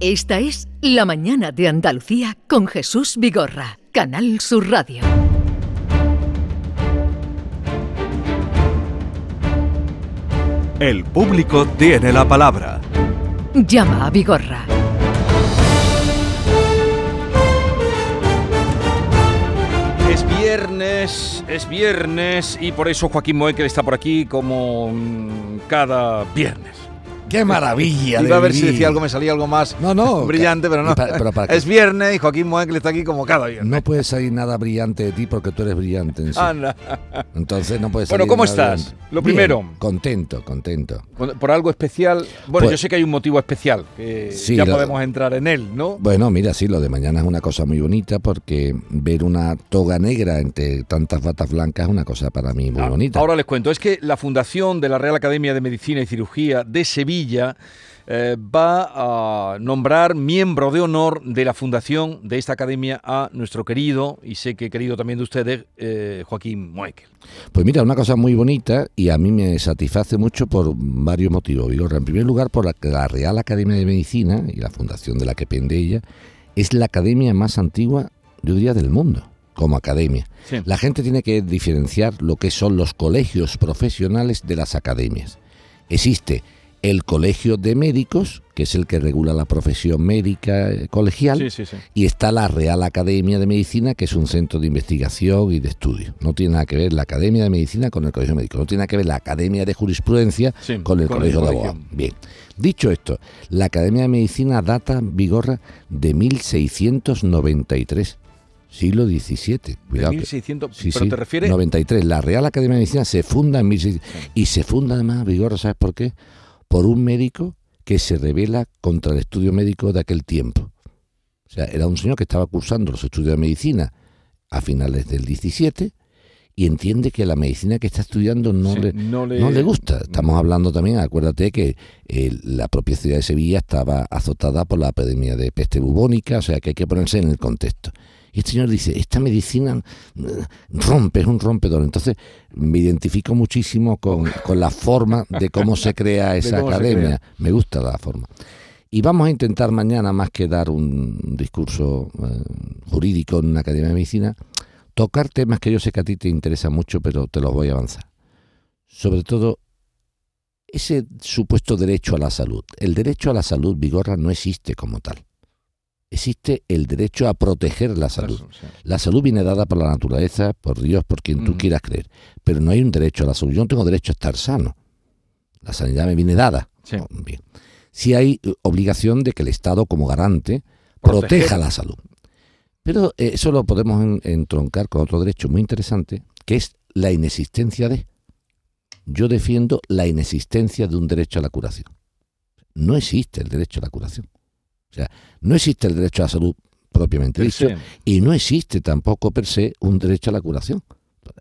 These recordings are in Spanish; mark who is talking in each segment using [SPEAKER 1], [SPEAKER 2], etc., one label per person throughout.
[SPEAKER 1] Esta es La Mañana de Andalucía con Jesús Vigorra, Canal Sur Radio.
[SPEAKER 2] El público tiene la palabra.
[SPEAKER 1] Llama a Vigorra.
[SPEAKER 3] Es viernes, es viernes y por eso Joaquín Moekel está por aquí como mm, cada viernes.
[SPEAKER 4] ¡Qué maravilla!
[SPEAKER 3] Iba a ver si decía algo, me salía algo más
[SPEAKER 4] No, no,
[SPEAKER 3] brillante, pero no.
[SPEAKER 4] pa- pero para
[SPEAKER 3] es viernes y Joaquín Moekel está aquí como cada viernes.
[SPEAKER 4] No puede salir nada brillante de ti porque tú eres brillante en sí.
[SPEAKER 3] Anda.
[SPEAKER 4] Entonces no puede
[SPEAKER 3] Bueno,
[SPEAKER 4] salir
[SPEAKER 3] ¿cómo
[SPEAKER 4] nada
[SPEAKER 3] estás?
[SPEAKER 4] brillante.
[SPEAKER 3] Lo
[SPEAKER 4] Bien,
[SPEAKER 3] primero.
[SPEAKER 4] contento, contento.
[SPEAKER 3] Por algo especial. Bueno,
[SPEAKER 4] Pues-
[SPEAKER 3] yo sé que hay un motivo especial, que
[SPEAKER 4] Sí,
[SPEAKER 3] ya
[SPEAKER 4] lo-
[SPEAKER 3] podemos entrar en él, ¿no?
[SPEAKER 4] Bueno, mira, sí, lo de mañana es una cosa muy bonita porque ver una toga negra entre tantas batas blancas es una cosa para mí muy
[SPEAKER 3] Ah,
[SPEAKER 4] bonita.
[SPEAKER 3] Ahora les cuento, es que la Fundación de la Real Academia de Medicina y Cirugía de Sevilla eh, va a nombrar miembro de honor de la fundación de esta academia a nuestro querido, y sé que querido también de ustedes, eh, Joaquín Moekel.
[SPEAKER 4] Pues mira, una cosa muy bonita y a mí me satisface mucho por varios motivos. Vigorra. En primer lugar, por la la Real Academia de Medicina y la fundación de la que pende ella es la academia más antigua, yo diría, del mundo, como academia.
[SPEAKER 3] Sí.
[SPEAKER 4] La gente tiene que diferenciar lo que son los colegios profesionales de las academias. Existe el colegio de médicos, que es el que regula la profesión médica eh, colegial,
[SPEAKER 3] Sí, sí, sí.
[SPEAKER 4] y está la Real Academia de Medicina, que es un centro de investigación y de estudio. No tiene nada que ver la Academia de Medicina con el Colegio Médico, no tiene nada que ver la Academia de Jurisprudencia con el
[SPEAKER 3] con el
[SPEAKER 4] Colegio de. Abogados. Bien, dicho esto, la Academia de Medicina data, Vigorra, de 1693, siglo XVII. Cuidado que-
[SPEAKER 3] 1600,
[SPEAKER 4] Sí,
[SPEAKER 3] pero
[SPEAKER 4] sí,
[SPEAKER 3] te refieres
[SPEAKER 4] 93. La Real Academia de Medicina se funda en 1600. Y se funda además, Vigorra, ¿sabes por qué? Por un médico que se revela contra el estudio médico de aquel tiempo. O sea, era un señor que estaba cursando los estudios de medicina a finales del 17 y entiende que la medicina que está estudiando no,
[SPEAKER 3] Sí,
[SPEAKER 4] le,
[SPEAKER 3] no le-
[SPEAKER 4] no le gusta. Estamos hablando también, acuérdate que eh, la propia ciudad de Sevilla estaba azotada por la epidemia de peste bubónica, o sea que hay que ponerse en el contexto. Y este señor dice, esta medicina eh, rompe, es un rompedor. Entonces me identifico muchísimo con, con la forma de cómo se crea esa academia. Me gusta la forma. Y vamos a intentar mañana, más que dar un discurso eh, jurídico en una academia de medicina, tocar temas que yo sé que a ti te interesan mucho, pero te los voy a avanzar. Sobre todo, ese supuesto derecho a la salud. El derecho a la salud, Vigorra, no existe como tal. Existe el derecho a proteger la salud. La salud viene dada por la naturaleza, por Dios, por quien tú
[SPEAKER 3] Mm.
[SPEAKER 4] quieras creer. Pero no hay un derecho a la salud. Yo no tengo derecho a estar sano. La sanidad me viene dada.
[SPEAKER 3] Sí.
[SPEAKER 4] Oh, Bien. Sí hay eh, obligación de que el Estado, como garante,
[SPEAKER 3] Proteger.
[SPEAKER 4] proteja la salud. Pero eh, eso lo podemos en- entroncar con otro derecho muy interesante, que es la inexistencia de. Yo defiendo la inexistencia de un derecho a la curación. No existe el derecho a la curación. O sea, no existe el derecho a la salud propiamente dicho, y no existe tampoco per se un derecho a la curación.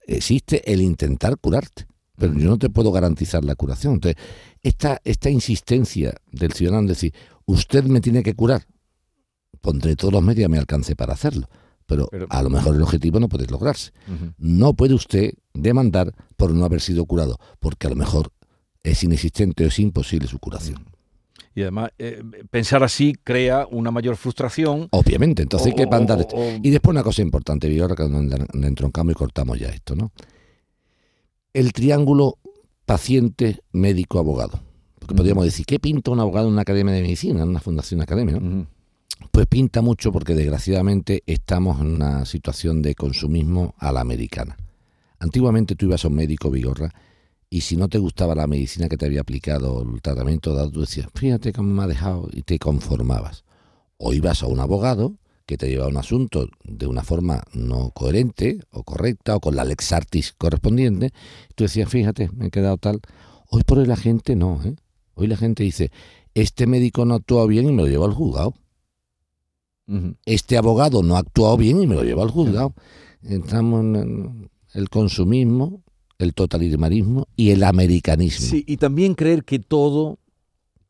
[SPEAKER 4] Existe el intentar curarte, pero yo no te puedo garantizar la curación. Entonces, esta, esta insistencia del ciudadano en decir, usted me tiene que curar, pondré todos los medios a mi alcance para hacerlo, pero,
[SPEAKER 3] Pero-
[SPEAKER 4] a lo mejor el objetivo no puede lograrse. No puede usted demandar por no haber sido curado, porque a lo mejor es inexistente o es imposible su curación.
[SPEAKER 3] Y además, eh, pensar así crea una mayor frustración.
[SPEAKER 4] Obviamente, entonces hay que
[SPEAKER 3] O-
[SPEAKER 4] mandar
[SPEAKER 3] o-
[SPEAKER 4] esto.
[SPEAKER 3] o-
[SPEAKER 4] Y después una cosa importante, Vigorra, que donde le entroncamos y cortamos ya esto, ¿no? El triángulo paciente, médico, abogado. Porque podríamos decir, ¿qué pinta un abogado en una academia de medicina, en una fundación académica? ¿no? Pues pinta mucho porque desgraciadamente estamos en una situación de consumismo a la americana. Antiguamente tú ibas a un médico, Vigorra, y si no te gustaba la medicina que te había aplicado, el tratamiento dado, tú decías, fíjate cómo me ha dejado, y te conformabas. O ibas a un abogado que te llevaba un asunto de una forma no coherente o correcta o con la lex artis correspondiente, y tú decías, fíjate, me he quedado tal. Hoy por hoy la gente no, ¿eh? Hoy la gente dice, este médico no actuó bien y me lo llevo al juzgado este abogado no ha actuado bien y me lo lleva al juzgado. Entramos en- en el consumismo, el totalitarismo y el americanismo.
[SPEAKER 3] Sí, y también creer que todo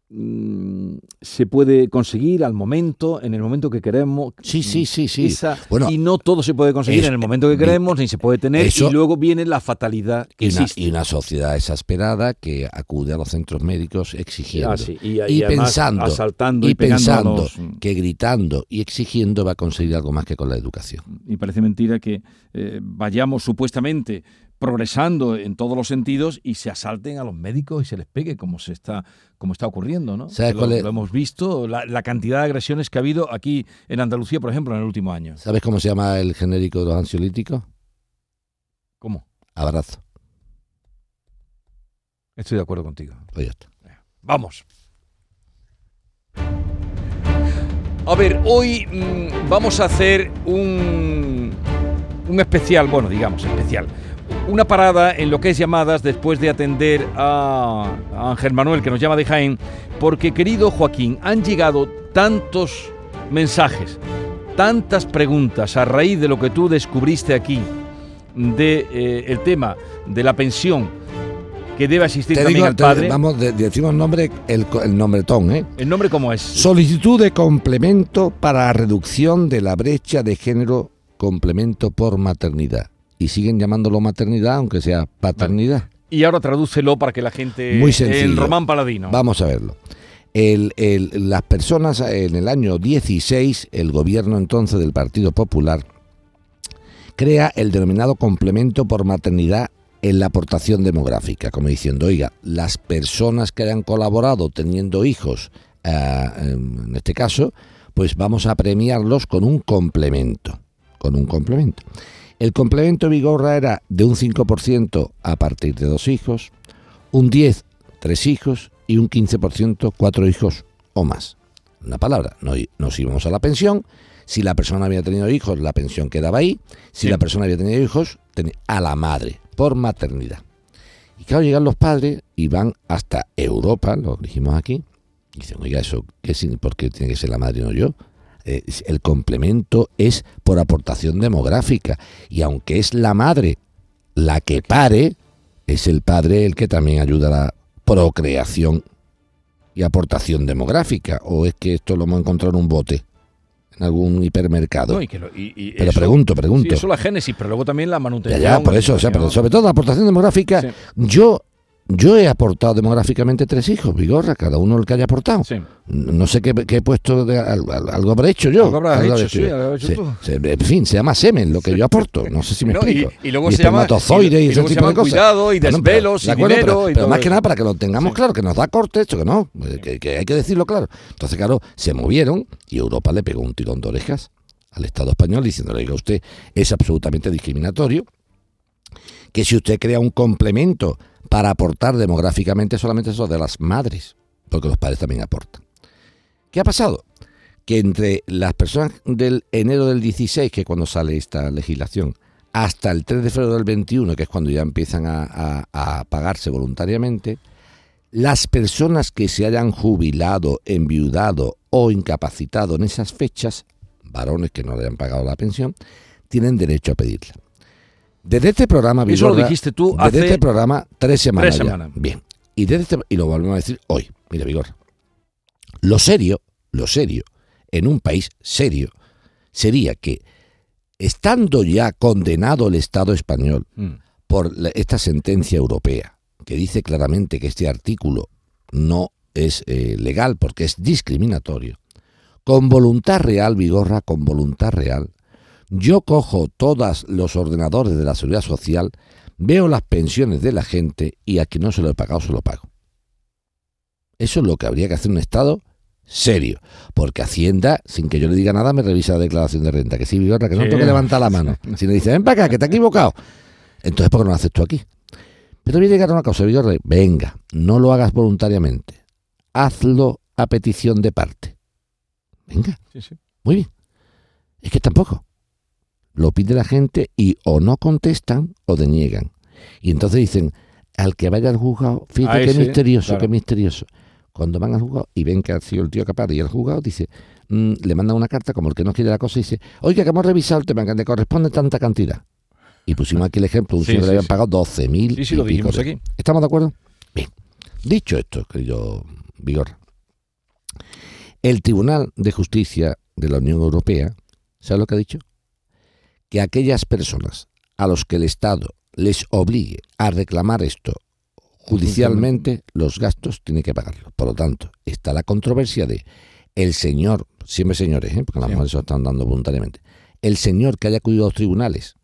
[SPEAKER 3] mm, se puede conseguir al momento, en el momento que queremos.
[SPEAKER 4] Sí, sí, sí, sí.
[SPEAKER 3] Esa-
[SPEAKER 4] Bueno,
[SPEAKER 3] y no todo se puede conseguir
[SPEAKER 4] es-
[SPEAKER 3] en el momento que queremos, ni se puede tener,
[SPEAKER 4] eso-
[SPEAKER 3] y luego viene la fatalidad que
[SPEAKER 4] Y una,
[SPEAKER 3] existe.
[SPEAKER 4] y una sociedad exasperada que acude a los centros médicos exigiendo.
[SPEAKER 3] Ah, sí, y-
[SPEAKER 4] y,
[SPEAKER 3] y
[SPEAKER 4] pensando,
[SPEAKER 3] asaltando
[SPEAKER 4] y pensando
[SPEAKER 3] los-
[SPEAKER 4] que gritando y exigiendo va a conseguir algo más que con la educación.
[SPEAKER 3] y parece mentira que eh, vayamos supuestamente progresando en todos los sentidos y se asalten a los médicos y se les pegue como se está como está ocurriendo, ¿no?
[SPEAKER 4] ¿Sabes
[SPEAKER 3] lo,
[SPEAKER 4] cuál es?
[SPEAKER 3] lo hemos visto, la, la cantidad de agresiones que ha habido aquí en Andalucía, por ejemplo, en el último año.
[SPEAKER 4] ¿Sabes cómo se llama el genérico de los ansiolíticos?
[SPEAKER 3] ¿Cómo?
[SPEAKER 4] Abrazo.
[SPEAKER 3] Estoy de acuerdo contigo.
[SPEAKER 4] Ya está.
[SPEAKER 3] Vamos. A ver, hoy mm, vamos a hacer un, un especial, bueno, digamos especial, una parada en lo que es llamadas después de atender a, Ángel Manuel, que nos llama de Jaén, porque querido Joaquín, han llegado tantos mensajes, tantas preguntas a raíz de lo que tú descubriste aquí, de eh, el tema de la pensión que debe asistir
[SPEAKER 4] Te
[SPEAKER 3] también
[SPEAKER 4] digo,
[SPEAKER 3] al
[SPEAKER 4] te-
[SPEAKER 3] padre.
[SPEAKER 4] vamos, de- decimos nombre, el, el nombretón, ¿eh?
[SPEAKER 3] ¿El nombre cómo es?
[SPEAKER 4] Solicitud de complemento para reducción de la brecha de género, complemento por maternidad. Y siguen llamándolo maternidad, aunque sea paternidad.
[SPEAKER 3] Y ahora tradúcelo para que la gente...
[SPEAKER 4] Muy sencillo.
[SPEAKER 3] En Román Paladino.
[SPEAKER 4] Vamos a verlo. El- el- las personas en el año 16, el gobierno entonces del Partido Popular crea el denominado complemento por maternidad en la aportación demográfica, como diciendo, oiga, las personas que hayan colaborado teniendo hijos, ah, en este caso, pues vamos a premiarlos con un complemento, con un complemento. El complemento Vigorra era de un 5% a partir de dos hijos, un 10, tres hijos y un 15%, cuatro hijos o más. Una palabra, no- nos íbamos a la pensión. Si la persona había tenido hijos, la pensión quedaba ahí. Si
[SPEAKER 3] Sí.
[SPEAKER 4] la persona había tenido hijos, a la madre, por maternidad. Y claro, llegan los padres y van hasta Europa, lo dijimos aquí. Y dicen, oiga, eso, ¿qué, ¿por qué tiene que ser la madre y no yo? Eh, el complemento es por aportación demográfica. Y aunque es la madre la que pare, es el padre el que también ayuda a la procreación y aportación demográfica. ¿O es que esto lo hemos encontrado en un bote? En algún hipermercado.
[SPEAKER 3] No, y que lo- y- y
[SPEAKER 4] pero
[SPEAKER 3] eso-
[SPEAKER 4] pregunto,
[SPEAKER 3] Sí,
[SPEAKER 4] pregunto.
[SPEAKER 3] eso la génesis, pero luego también la
[SPEAKER 4] ya,
[SPEAKER 3] manutención.
[SPEAKER 4] ya, por eso, o sea, pero sobre todo la aportación demográfica.
[SPEAKER 3] Sí.
[SPEAKER 4] Yo, yo he aportado demográficamente tres hijos, Vigorra, cada uno el que haya aportado.
[SPEAKER 3] Sí.
[SPEAKER 4] No sé qué, qué he puesto, de, al- al- algo habré hecho yo.
[SPEAKER 3] Algo habrás hecho, sí, algo tú.
[SPEAKER 4] se- en fin, se llama semen lo que yo aporto. No sé si me
[SPEAKER 3] No,
[SPEAKER 4] explico.
[SPEAKER 3] y, y luego
[SPEAKER 4] Y
[SPEAKER 3] se llama
[SPEAKER 4] y,
[SPEAKER 3] y
[SPEAKER 4] ese tipo de cosas.
[SPEAKER 3] cuidado y
[SPEAKER 4] Bueno, pero-
[SPEAKER 3] desvelos
[SPEAKER 4] de
[SPEAKER 3] y
[SPEAKER 4] acuerdo,
[SPEAKER 3] dinero
[SPEAKER 4] pero,
[SPEAKER 3] y
[SPEAKER 4] pero
[SPEAKER 3] todo
[SPEAKER 4] más que nada para que lo tengamos
[SPEAKER 3] Sí.
[SPEAKER 4] claro, que nos da corte esto, que no, eh, que, que hay que decirlo claro. Entonces, claro, se movieron y Europa le pegó un tirón de orejas al Estado español diciéndole, oiga, usted es absolutamente discriminatorio, que si usted crea un complemento para aportar demográficamente solamente eso de las madres, porque los padres también aportan. ¿Qué ha pasado? Que entre las personas del enero del 16, que es cuando sale esta legislación, hasta el 3 de febrero del 21, que es cuando ya empiezan a, pagarse voluntariamente, las personas que se hayan jubilado, enviudado o incapacitado en esas fechas, varones que no le hayan pagado la pensión, tienen derecho a pedirla. Desde este programa,
[SPEAKER 3] Eso lo dijiste tú
[SPEAKER 4] desde
[SPEAKER 3] hace
[SPEAKER 4] este programa, tres semanas.
[SPEAKER 3] tres
[SPEAKER 4] ya.
[SPEAKER 3] semanas.
[SPEAKER 4] Bien. Y, desde este- y lo volvemos a decir hoy. Mira, Vigor. Lo serio, lo serio, en un país serio, sería que, estando ya condenado el Estado español
[SPEAKER 3] Mm.
[SPEAKER 4] por la- esta sentencia europea, que dice claramente que este artículo no es eh, legal porque es discriminatorio, con voluntad real, Vigorra, con voluntad real, yo cojo todos los ordenadores de la seguridad social, veo las pensiones de la gente y a quien no se lo he pagado se lo pago. Eso es lo que habría que hacer un Estado serio, porque Hacienda, sin que yo le diga nada, me revisa la declaración de renta, que sí, Vigorra, que no
[SPEAKER 3] Sí.
[SPEAKER 4] tengo que levantar la mano. Si me dice, ven para acá, que te has equivocado. Entonces, ¿por qué no lo haces tú aquí? Pero voy a llegar a una cosa, Vigorra, venga, no lo hagas voluntariamente, hazlo a petición de parte. Venga,
[SPEAKER 3] Sí, sí.
[SPEAKER 4] muy bien. Es que tampoco. Lo pide la gente y o no contestan o deniegan. Y entonces dicen, al que vaya al juzgado, fíjate qué misterioso,
[SPEAKER 3] claro.
[SPEAKER 4] qué misterioso. Cuando van al juzgado y ven que ha sido el tío capaz ir al juzgado, dice, mm, le mandan una carta como el que no quiere la cosa y dice, oiga, que hemos revisado el tema, que le corresponde tanta cantidad. Y pusimos aquí el ejemplo, un
[SPEAKER 3] Sí,
[SPEAKER 4] señor
[SPEAKER 3] sí,
[SPEAKER 4] le habían pagado 12.000
[SPEAKER 3] Sí,
[SPEAKER 4] y
[SPEAKER 3] lo
[SPEAKER 4] pico de-
[SPEAKER 3] aquí.
[SPEAKER 4] ¿Estamos de acuerdo? Bien. Dicho esto, querido Vigor, El Tribunal de Justicia de la Unión Europea, ¿sabe lo que ha dicho? Que aquellas personas a los que el Estado les obligue a reclamar esto judicialmente, los gastos tiene que pagarlos. Por lo tanto, está la controversia de el señor, siempre señores, ¿eh? porque las mujeres se lo están dando voluntariamente, el señor que haya acudido a los tribunales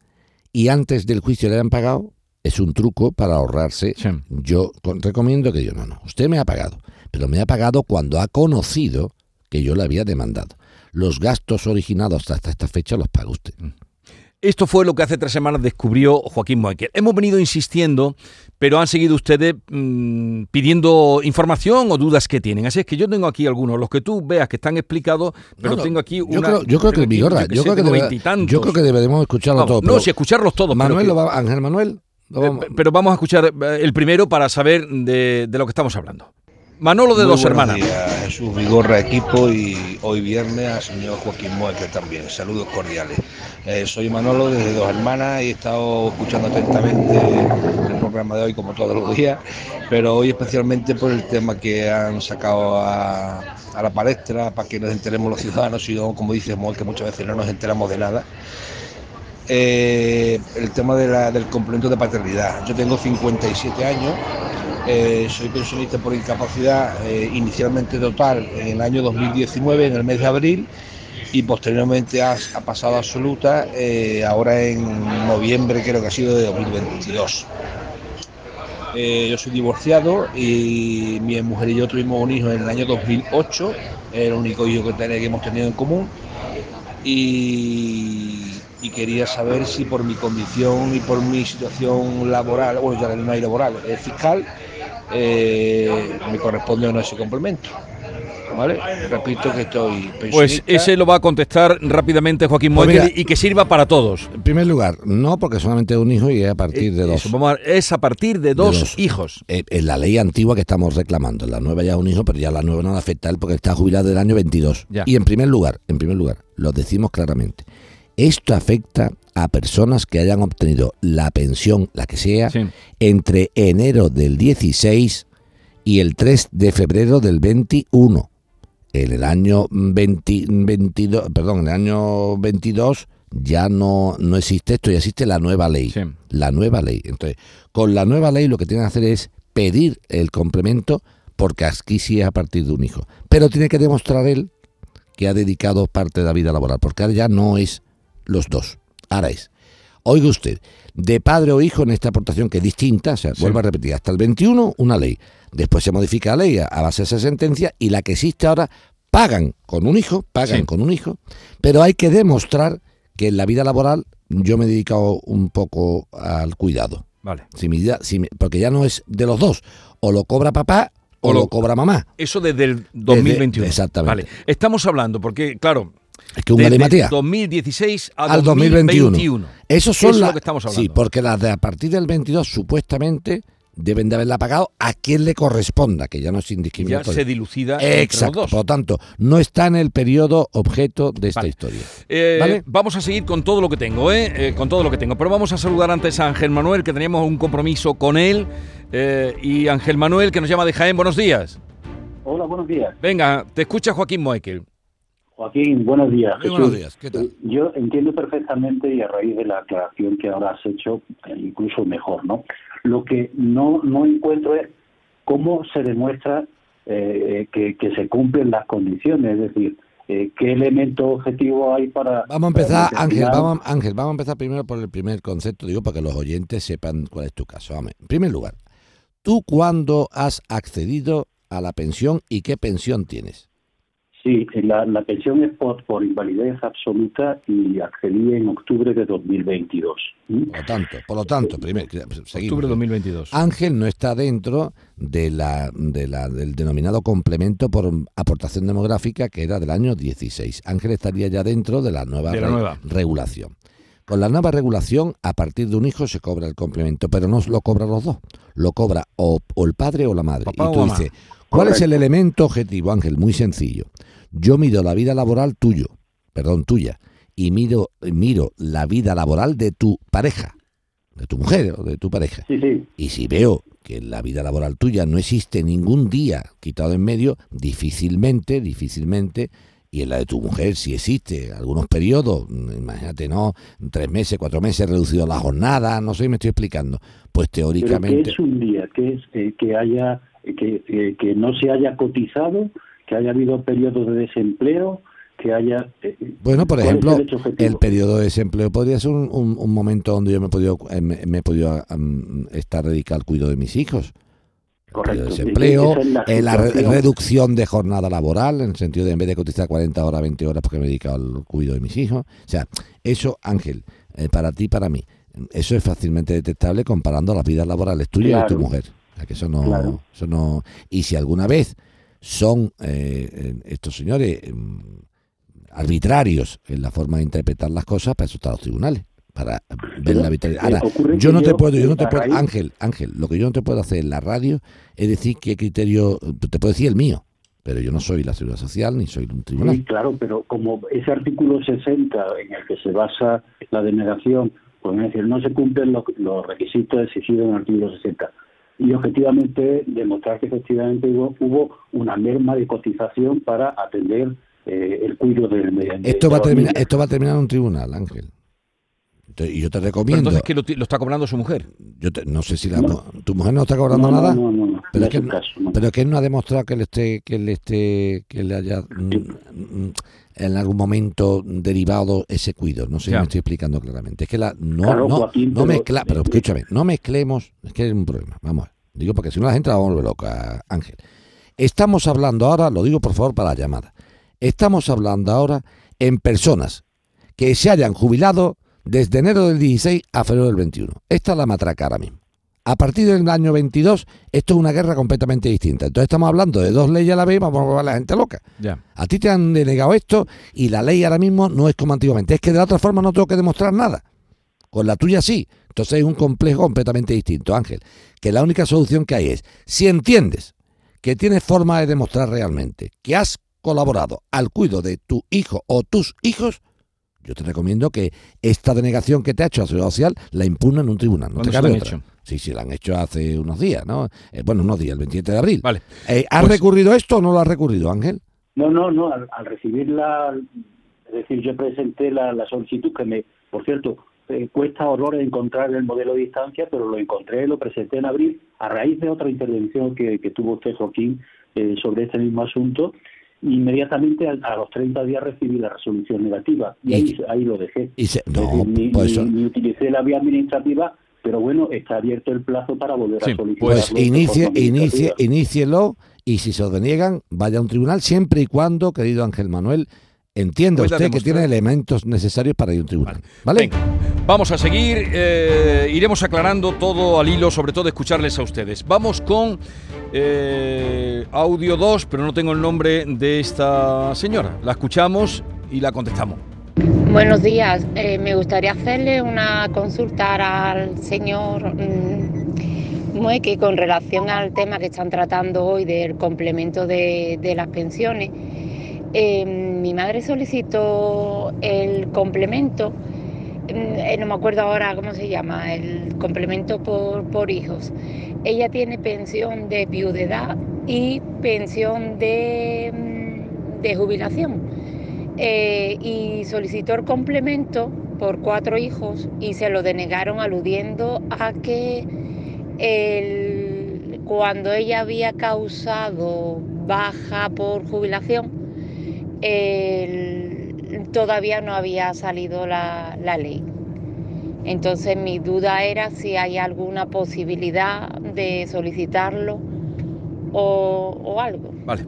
[SPEAKER 4] y antes del juicio le hayan pagado, es un truco para ahorrarse. Yo recomiendo que yo, no, no, usted me ha pagado, pero me ha pagado cuando ha conocido que yo le había demandado. Los gastos originados hasta esta fecha los paga usted.
[SPEAKER 3] Esto fue lo que hace tres semanas descubrió Joaquín Moekel. Hemos venido insistiendo, pero han seguido ustedes mm, pidiendo información o dudas que tienen. Así es que yo tengo aquí algunos, los que tú veas que están explicados, pero tengo aquí una.
[SPEAKER 4] Yo creo, que yo, creo que, yo creo que debemos escucharlos todos.
[SPEAKER 3] No, si escucharlos todos.
[SPEAKER 4] Manuel, Ángel Manuel.
[SPEAKER 3] Eh, pero vamos a escuchar eh, el primero para saber de lo que estamos hablando. Manolo de Dos Hermanas.
[SPEAKER 5] Días, Jesús Vigorra, equipo, y hoy viernes al señor Joaquín Moeque también. Saludos cordiales. Eh, soy Manolo de Dos Hermanas y he estado escuchando atentamente el programa de hoy, como todos los días, pero hoy especialmente por el tema que han sacado a, la palestra para que nos enteremos los ciudadanos, y como dice Moeque, muchas veces no nos enteramos de nada. Eh, el tema del complemento de paternidad. Yo tengo 57 años eh, soy pensionista por incapacidad eh, inicialmente total en el año 2019, en el mes de abril, y posteriormente ha, pasado absoluta ahora en noviembre, creo que ha sido de 2022. yo soy divorciado y mi mujer y yo tuvimos un hijo en el año 2008, el único hijo que, que hemos tenido en común. Y, y, quería saber si por mi condición y por mi situación laboral, bueno, ya no hay laboral, es fiscal, eh, me corresponde o no ese complemento. ¿Vale? Repito que estoy
[SPEAKER 3] Pues ese lo va a contestar rápidamente Joaquín pues y que sirva para todos.
[SPEAKER 4] En primer lugar, no porque solamente un hijo y es a partir de eh, dos.
[SPEAKER 3] es a partir de dos, hijos.
[SPEAKER 4] Eh, en la ley antigua que estamos reclamando, en la nueva ya un hijo, pero ya la nueva no le afecta a él porque está jubilado del año 22. Y en primer lugar, en primer lugar, lo decimos claramente. Esto afecta a personas que hayan obtenido la pensión, la que sea, entre enero del 16 y el 3 de febrero del 21. En el año 22, perdón, en el año 22 ya no, no existe esto, ya existe la nueva ley. La nueva ley. Entonces, con la nueva ley lo que tiene que hacer es pedir el complemento porque aquí sí es a partir de un hijo. Pero tiene que demostrar él que ha dedicado parte de la vida laboral, porque ahora ya no es los dos. Ahora es, oiga usted, de padre o hijo en esta aportación que es distinta, o sea, vuelvo a repetir, hasta el 21 una ley, después se modifica la ley a, base de esa sentencia y la que existe ahora pagan con un hijo, pagan con un hijo, pero hay que demostrar que en la vida laboral yo me he dedicado un poco al cuidado.
[SPEAKER 3] Vale.
[SPEAKER 4] porque ya no es de los dos, o lo cobra papá o, lo, cobra mamá.
[SPEAKER 3] Eso desde el 2021.
[SPEAKER 4] exactamente.
[SPEAKER 3] Vale. Estamos hablando, porque claro,
[SPEAKER 4] es que un Desde
[SPEAKER 3] 2016 al 2021.
[SPEAKER 4] Eso son
[SPEAKER 3] las que estamos hablando.
[SPEAKER 4] Sí, porque las de a partir del 22 supuestamente deben de haberla pagado a quien le corresponda, que ya no es indiscriminatorio.
[SPEAKER 3] Ya se dilucida
[SPEAKER 4] Exacto,
[SPEAKER 3] los dos.
[SPEAKER 4] por lo tanto, no está en el periodo objeto de esta historia.
[SPEAKER 3] Eh, vamos a seguir con todo lo que tengo, ¿eh? ¿eh? Con todo lo que tengo. Pero vamos a saludar antes a Ángel Manuel, que teníamos un compromiso con él. Eh, y Ángel Manuel, que nos llama de Jaén. Buenos días.
[SPEAKER 6] Hola, buenos días.
[SPEAKER 3] Venga, te escucha Joaquín Moekel.
[SPEAKER 6] Joaquín, buenos días.
[SPEAKER 4] buenos días, ¿qué tal?
[SPEAKER 6] Yo entiendo perfectamente y a raíz de la aclaración que ahora has hecho, eh, incluso mejor, ¿no? Lo que no, no encuentro es cómo se demuestra eh, que, se cumplen las condiciones, es decir, eh, qué elemento objetivo hay para...
[SPEAKER 4] Vamos a empezar, Ángel, vamos, Ángel, vamos a empezar primero por el primer concepto, digo, para que los oyentes sepan cuál es tu caso. En primer lugar, ¿tú cuándo has accedido a la pensión y qué pensión tienes?
[SPEAKER 6] Sí, la, pensión es por, por, invalidez absoluta y accedí en octubre de 2022.
[SPEAKER 4] Por lo tanto, por lo tanto, primero,
[SPEAKER 3] Octubre de 2022.
[SPEAKER 4] Ángel no está dentro de la, de la, del denominado complemento por aportación demográfica que era del año 16. Ángel estaría ya dentro de la nueva, regulación. Con la nueva regulación, a partir de un hijo se cobra el complemento, pero no lo cobra los dos. Lo cobra o, el padre o la madre. y tú dices, ¿cuál es el elemento objetivo, Ángel? Muy sencillo yo mido la vida laboral tuyo, perdón, tuya, y miro, miro la vida laboral de tu pareja. de tu mujer o de tu pareja.
[SPEAKER 6] Sí, sí.
[SPEAKER 4] Y si veo que en la vida laboral tuya no existe ningún día quitado en medio, difícilmente, difícilmente, y en la de tu mujer si existe algunos periodos, imagínate, ¿no? Tres meses, cuatro meses reducido la jornada, no sé, me estoy explicando. Pues
[SPEAKER 6] Pero
[SPEAKER 4] teóricamente...
[SPEAKER 6] ¿qué es un día? ¿Qué es eh, que haya que, que, que no se haya cotizado, que haya habido periodos de desempleo, que haya... eh,
[SPEAKER 4] Bueno, por
[SPEAKER 6] ¿cuál es
[SPEAKER 4] ejemplo,
[SPEAKER 6] el
[SPEAKER 4] periodo de desempleo podría ser un, un- un momento donde yo me he podido, eh, me, me he podido estar dedicado al cuidado de mis hijos.
[SPEAKER 6] Correcto.
[SPEAKER 4] El desempleo,
[SPEAKER 6] la
[SPEAKER 4] eh, la re- reducción de jornada laboral, en el sentido de en vez de cotizar 40 horas, 20 horas porque me he dedicado al cuidado de mis hijos. O sea, eso, Ángel, eh, para ti, para mí, eso es fácilmente detectable comparando las vidas laborales tuyas y de tu mujer. O sea, que eso no,
[SPEAKER 6] Claro.
[SPEAKER 4] eso no. Y si alguna vez son eh, estos señores mm, arbitrarios en la forma de interpretar las cosas, para eso están los tribunales, para ver la arbitrariedad.
[SPEAKER 6] eh,
[SPEAKER 4] Ahora, yo no te puedo, yo no te puedo,
[SPEAKER 6] raíz-
[SPEAKER 4] Ángel, Ángel, lo que yo no te puedo hacer en la radio es decir qué criterio, te puedo decir el mío, pero yo no soy la seguridad social ni soy un tribunal.
[SPEAKER 6] Sí, claro, pero como ese artículo 60 en el que se basa la denegación, pues es decir, no se cumplen los, los requisitos exigidos en el artículo 60. Y objetivamente demostrar que efectivamente hubo, hubo una merma de cotización para atender eh, el cuidado del medio ambiente.
[SPEAKER 4] Esto va a terminar, esto va a terminar en un tribunal, Ángel. Y yo te
[SPEAKER 3] Pero
[SPEAKER 4] recomiendo,
[SPEAKER 3] entonces que lo, está cobrando su mujer.
[SPEAKER 4] yo te- no sé si la,
[SPEAKER 6] No.
[SPEAKER 4] tu mujer no está cobrando
[SPEAKER 6] no,
[SPEAKER 4] nada.
[SPEAKER 6] No, no, no,
[SPEAKER 4] Pero
[SPEAKER 6] no
[SPEAKER 4] es que
[SPEAKER 6] caso.
[SPEAKER 4] Pero que él no ha demostrado que le esté, que le esté, que le haya en algún momento derivado ese cuido. No sé si me estoy explicando claramente. Es que la, no,
[SPEAKER 6] Claro,
[SPEAKER 4] no,
[SPEAKER 6] Joaquín,
[SPEAKER 4] no
[SPEAKER 6] pero-
[SPEAKER 4] mezcla, pero escúchame, no mezclemos, es que es un problema. Vamos, a ver. digo porque si no la gente la va a volver loca, Ángel. Estamos hablando ahora, lo digo por favor para la llamada. Estamos hablando ahora en personas que se hayan jubilado desde enero del 16 a febrero del 21. Esta es la matraca ahora mismo. A partir del año 22, esto es una guerra completamente distinta. Entonces estamos hablando de dos leyes a la vez, vamos a volver a la gente loca.
[SPEAKER 3] Ya.
[SPEAKER 4] A ti te han denegado esto y la ley ahora mismo no es como antiguamente. Es que de la otra forma no tengo que demostrar nada. Con la tuya sí. Entonces es un complejo completamente distinto, Ángel. Que la única solución que hay es, si entiendes que tienes forma de demostrar realmente que has colaborado al cuidado de tu hijo o tus hijos, yo te recomiendo que esta denegación que te ha hecho la Seguridad Social la impugna en un tribunal. No
[SPEAKER 3] ¿Cuándo
[SPEAKER 4] te cabe otra.
[SPEAKER 3] hecho?
[SPEAKER 4] Sí, sí, la han hecho hace unos días, ¿no? Eh, bueno, unos días, el 27 de abril.
[SPEAKER 3] Vale.
[SPEAKER 4] Eh, ¿Has
[SPEAKER 3] Pues-
[SPEAKER 4] recurrido esto o no lo has recurrido, Ángel?
[SPEAKER 6] No, no, no, al, al recibir la, es decir, yo presenté la, la solicitud que me, por cierto, eh, cuesta horror encontrar el modelo de distancia, pero lo encontré, lo presenté en abril a raíz de otra intervención que, que tuvo usted, Joaquín, eh, sobre este mismo asunto. Inmediatamente a, a los 30 días recibí la resolución negativa y
[SPEAKER 4] ¿Y
[SPEAKER 6] ahí, ahí lo dejé.
[SPEAKER 4] Y se- no,
[SPEAKER 6] decir, ni,
[SPEAKER 4] pues
[SPEAKER 6] ni-
[SPEAKER 4] eso-
[SPEAKER 6] ni utilicé la vía administrativa, pero bueno, está abierto el plazo para volver
[SPEAKER 3] Sí,
[SPEAKER 6] a solicitar.
[SPEAKER 4] Pues inicie, inicie, inícielo y si se os deniegan, vaya a un tribunal siempre y cuando, querido Ángel Manuel, entienda
[SPEAKER 3] Pueda
[SPEAKER 4] usted que tiene elementos necesarios para ir a un tribunal. ¿Vale?
[SPEAKER 3] Venga, vamos a seguir, eh, iremos aclarando todo al hilo, sobre todo escucharles a ustedes. Vamos con eh, audio 2, pero no tengo el nombre de esta señora. La escuchamos y la contestamos.
[SPEAKER 7] Buenos días, Eh, me gustaría hacerle una consulta al señor mm, Mueque con relación al tema que están tratando hoy del complemento de, las pensiones. Eh, mi madre solicitó el complemento, mm, eh, no me acuerdo ahora cómo se llama, el complemento por, hijos. Ella tiene pensión de viudedad y pensión de, mm, de jubilación eh, y solicitó el complemento por cuatro hijos y se lo denegaron aludiendo a que el- cuando ella había causado baja por jubilación, el- todavía no había salido la, la ley. Entonces mi duda era si hay alguna posibilidad de solicitarlo o, o algo.
[SPEAKER 3] Vale.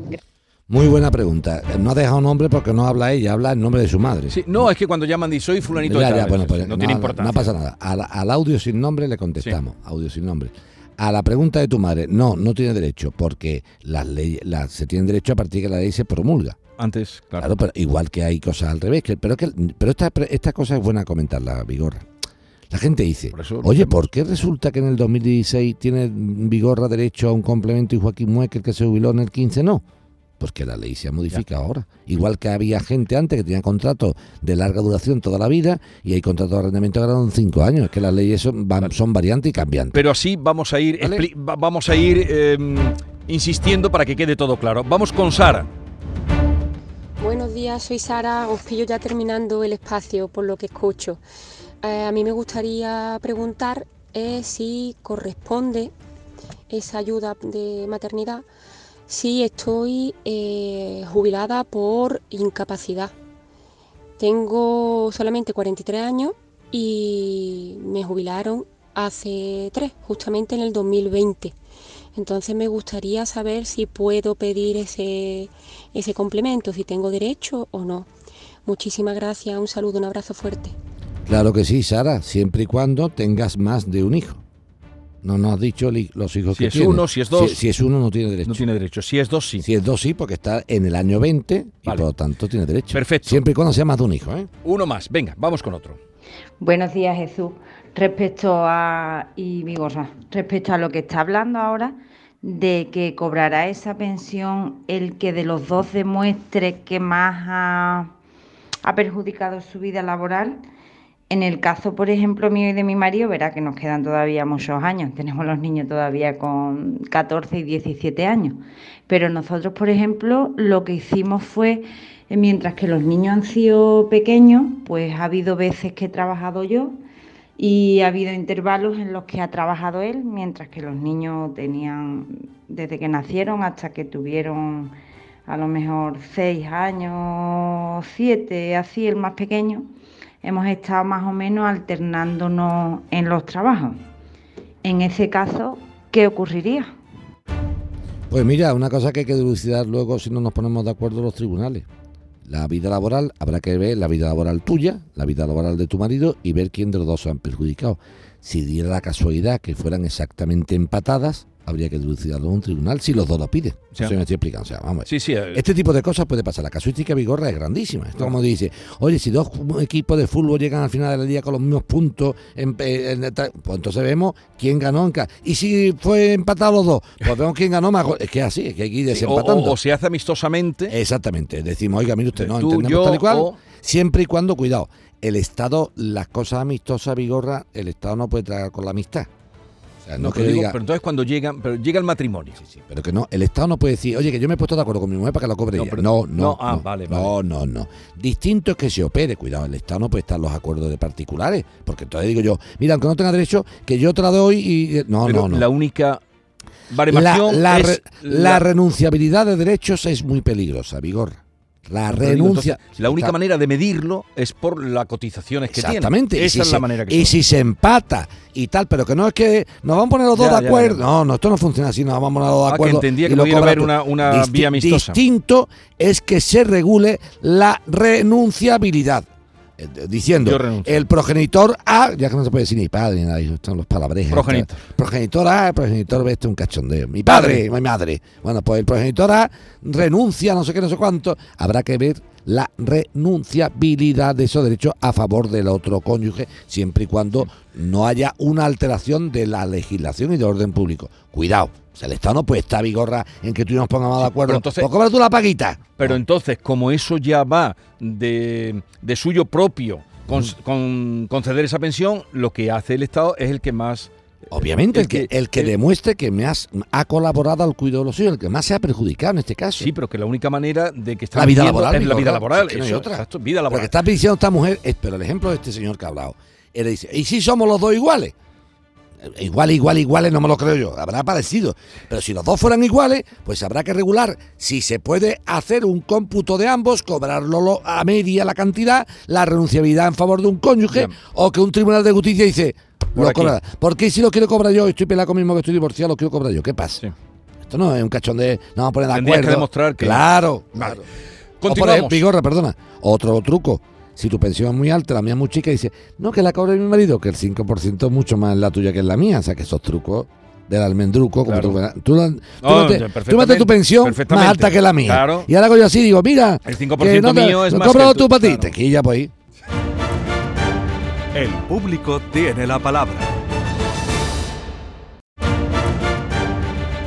[SPEAKER 4] Muy buena pregunta. No ha dejado nombre porque no habla ella, habla en nombre de su madre.
[SPEAKER 3] Sí, no, es que cuando llaman y soy fulanito
[SPEAKER 4] Ya,
[SPEAKER 3] de
[SPEAKER 4] bueno, pues
[SPEAKER 3] no
[SPEAKER 4] no,
[SPEAKER 3] tiene importancia.
[SPEAKER 4] no pasa nada. Al, al audio sin nombre le contestamos. Audio sin nombre. A la pregunta de tu madre, no, no tiene derecho, porque las leyes, las, se tiene derecho a partir de que la ley se promulga.
[SPEAKER 3] Antes, claro.
[SPEAKER 4] Claro, pero igual que hay cosas al revés. Que, pero que, pero esta, esta cosa es buena comentarla, Vigorra. La gente dice,
[SPEAKER 3] Por eso lo
[SPEAKER 4] oye. ¿por qué resulta que en el 2016 tiene Vigorra derecho a un complemento y Joaquín Mueque, el que se jubiló en el 15, no? Pues que la ley se ha modificado ahora. Igual que había gente antes que tenía contratos de larga duración toda la vida y hay contratos de arrendamiento que en cinco años. Es que las leyes son, van- son variantes y cambiantes.
[SPEAKER 3] Pero así vamos a ir,
[SPEAKER 4] Vale.
[SPEAKER 3] vamos a ir eh, insistiendo para que quede todo claro. Vamos con Sara.
[SPEAKER 8] Buenos días, soy Sara. Os pillo ya terminando el espacio por lo que escucho. Eh, a mí me gustaría preguntar eh, si corresponde esa ayuda de maternidad si estoy eh, jubilada por incapacidad. Tengo solamente 43 años y me jubilaron hace tres, justamente en el 2020. Entonces me gustaría saber si puedo pedir ese, ese complemento, si tengo derecho o no. Muchísimas gracias, un saludo, un abrazo fuerte.
[SPEAKER 4] Claro que sí, Sara, siempre y cuando tengas más de un hijo. No nos has dicho los hijos
[SPEAKER 3] Si
[SPEAKER 4] que
[SPEAKER 3] es
[SPEAKER 4] tiene.
[SPEAKER 3] uno, si es dos.
[SPEAKER 4] Si, si es uno, no tiene derecho.
[SPEAKER 3] No tiene derecho. Si es dos, sí.
[SPEAKER 4] Si es dos, sí, porque está en el año 20 y por lo tanto tiene derecho.
[SPEAKER 3] Perfecto.
[SPEAKER 4] Siempre y cuando sea más de un hijo, ¿eh?
[SPEAKER 3] Uno más. Venga, vamos con otro.
[SPEAKER 9] Buenos días, Jesús. Respecto a y Vigorra, respecto a lo que está hablando ahora de que cobrará esa pensión el que de los dos demuestre que más ha, ha perjudicado su vida laboral. En el caso, por ejemplo, mío y de mi marido, verá que nos quedan todavía muchos años. Tenemos los niños todavía con 14 y 17 años. Pero nosotros, por ejemplo, lo que hicimos fue, eh, mientras que los niños han sido pequeños, pues ha habido veces que he trabajado yo y ha habido intervalos en los que ha trabajado él, mientras que los niños tenían, desde que nacieron hasta que tuvieron a lo mejor seis años, siete, así el más pequeño, hemos estado más o menos alternándonos en los trabajos. En ese caso, ¿qué ocurriría?
[SPEAKER 4] Pues mira, una cosa que hay que dilucidar luego si no nos ponemos de acuerdo los tribunales. La vida laboral, habrá que ver la vida laboral tuya, la vida laboral de tu marido y ver quién de los dos se han perjudicado. Si diera la casualidad que fueran exactamente empatadas, habría que dilucidarlo en un tribunal si los dos lo piden.
[SPEAKER 3] Sí.
[SPEAKER 4] Eso me estoy explicando. O sea, vamos.
[SPEAKER 3] Sí, sí. eh,
[SPEAKER 4] Este tipo de cosas puede pasar. La casuística Vigorra es grandísima. Esto como dice, oye, si dos equipos de fútbol llegan al final del día con los mismos puntos, en- en- en- pues entonces vemos quién ganó en cada... Y si fue empatado los dos, pues vemos quién ganó más. Es que es así, es que hay que ir
[SPEAKER 3] sí, o,
[SPEAKER 4] desempatando.
[SPEAKER 3] o- o se hace amistosamente.
[SPEAKER 4] Exactamente. Decimos, oiga, mire usted, no
[SPEAKER 3] Tú,
[SPEAKER 4] entendemos
[SPEAKER 3] yo
[SPEAKER 4] tal y cual.
[SPEAKER 3] o-
[SPEAKER 4] Siempre y cuando, cuidado, el Estado, las cosas amistosas, Vigorra, el Estado no puede tragar con la amistad. O sea, no,
[SPEAKER 3] No,
[SPEAKER 4] que
[SPEAKER 3] pero, digo,
[SPEAKER 4] diga-
[SPEAKER 3] pero entonces cuando llegan, pero llega el matrimonio.
[SPEAKER 4] Sí, sí, pero que no, el Estado no puede decir, oye, que yo me he puesto de acuerdo con mi mujer para que lo cobre
[SPEAKER 3] No,
[SPEAKER 4] ella.
[SPEAKER 3] pero-
[SPEAKER 4] No, no,
[SPEAKER 3] no, ah,
[SPEAKER 4] no,
[SPEAKER 3] vale,
[SPEAKER 4] no, no, no. Distinto es que se opere, cuidado, el Estado no puede estar en los acuerdos de particulares, porque entonces digo yo, mira, aunque no tenga derecho, que yo te la doy y... No,
[SPEAKER 3] pero
[SPEAKER 4] no, no.
[SPEAKER 3] la única
[SPEAKER 4] La, la
[SPEAKER 3] es
[SPEAKER 4] re- la renunciabilidad de derechos es muy peligrosa, Vigor. La renuncia...
[SPEAKER 3] entonces, la única
[SPEAKER 4] Está-
[SPEAKER 3] manera de medirlo es por las cotizaciones que tiene.
[SPEAKER 4] Exactamente.
[SPEAKER 3] Esa
[SPEAKER 4] si
[SPEAKER 3] es
[SPEAKER 4] se-
[SPEAKER 3] la manera que
[SPEAKER 4] Y si se empata y tal, pero que no es que nos vamos a poner los dos
[SPEAKER 3] Ya,
[SPEAKER 4] de acuerdo.
[SPEAKER 3] ya.
[SPEAKER 4] No, no, esto no funciona así, nos vamos a poner los dos de
[SPEAKER 3] Ah, que
[SPEAKER 4] acuerdo.
[SPEAKER 3] entendía
[SPEAKER 4] y
[SPEAKER 3] que pudiera haber una- una vía amistosa.
[SPEAKER 4] Distinto es que se regule la renunciabilidad. Eh, Diciendo, el progenitor A, ya que no se puede decir ni padre ni nada, están los palabrejas.
[SPEAKER 3] Progenitor.
[SPEAKER 4] Progenitor A, el progenitor B, este es un cachondeo. Mi padre, mi madre. Bueno, pues el progenitor A renuncia, no sé qué, no sé cuánto. Habrá que ver la renunciabilidad de esos derechos a favor del otro cónyuge, siempre y cuando no haya una alteración de la legislación y de orden público. Cuidado, o sea, el Estado no puede estar vigorra en que tú y nos pongamos de acuerdo.
[SPEAKER 3] pero entonces-
[SPEAKER 4] pues cobra tú la paguita.
[SPEAKER 3] Pero entonces, como eso ya va de, de suyo propio con, con conceder esa pensión, lo que hace el Estado es el que más...
[SPEAKER 4] Obviamente, el
[SPEAKER 3] el
[SPEAKER 4] que,
[SPEAKER 3] que-
[SPEAKER 4] el que
[SPEAKER 3] el-
[SPEAKER 4] demuestre que me has, ha colaborado al cuidado de los hijos, el que más se ha perjudicado en este caso.
[SPEAKER 3] Sí, pero que la única manera de que está
[SPEAKER 4] La vida laboral,
[SPEAKER 3] es la vida laboral.
[SPEAKER 4] es que no hay
[SPEAKER 3] eso,
[SPEAKER 4] otra.
[SPEAKER 3] exacto, vida
[SPEAKER 4] Lo que
[SPEAKER 3] laboral.
[SPEAKER 4] está diciendo esta mujer, es, pero el ejemplo de este señor que ha hablado, él dice, ¿y si somos los dos iguales? Igual, igual, iguales, no me lo creo yo, habrá parecido. Pero si los dos fueran iguales, pues habrá que regular si se puede hacer un cómputo de ambos, cobrarlo lo- a media la cantidad, la renunciabilidad en favor de un cónyuge, o que un tribunal de justicia dice,
[SPEAKER 3] Por
[SPEAKER 4] lo cobra. ¿por qué si lo quiero cobrar yo, estoy pelado conmigo que estoy divorciado, lo quiero cobrar yo? ¿Qué pasa?
[SPEAKER 3] Sí.
[SPEAKER 4] Esto no es un cachón de, no vamos a poner de
[SPEAKER 3] Tendrías
[SPEAKER 4] acuerdo.
[SPEAKER 3] que demostrar que-
[SPEAKER 4] Claro,
[SPEAKER 3] Vale.
[SPEAKER 4] claro. O por
[SPEAKER 3] Continuamos.
[SPEAKER 4] Vigorra, perdona. Otro truco. Si tu pensión es muy alta, la mía es muy chica, dice, no, que la cobre mi marido, que el 5% es mucho más la tuya que es la mía. O sea, que esos trucos del almendruco, como
[SPEAKER 3] Claro.
[SPEAKER 4] tú, tú, tú
[SPEAKER 3] No,
[SPEAKER 4] metes tu pensión más alta que la mía.
[SPEAKER 3] Claro.
[SPEAKER 4] Y ahora hago yo así, digo, mira,
[SPEAKER 3] El 5%
[SPEAKER 4] que no te-
[SPEAKER 3] mío es
[SPEAKER 4] lo
[SPEAKER 3] más
[SPEAKER 4] cobro tú
[SPEAKER 3] tu-
[SPEAKER 4] para ti.
[SPEAKER 3] claro.
[SPEAKER 4] Te quilla por ahí.
[SPEAKER 2] El público tiene la palabra.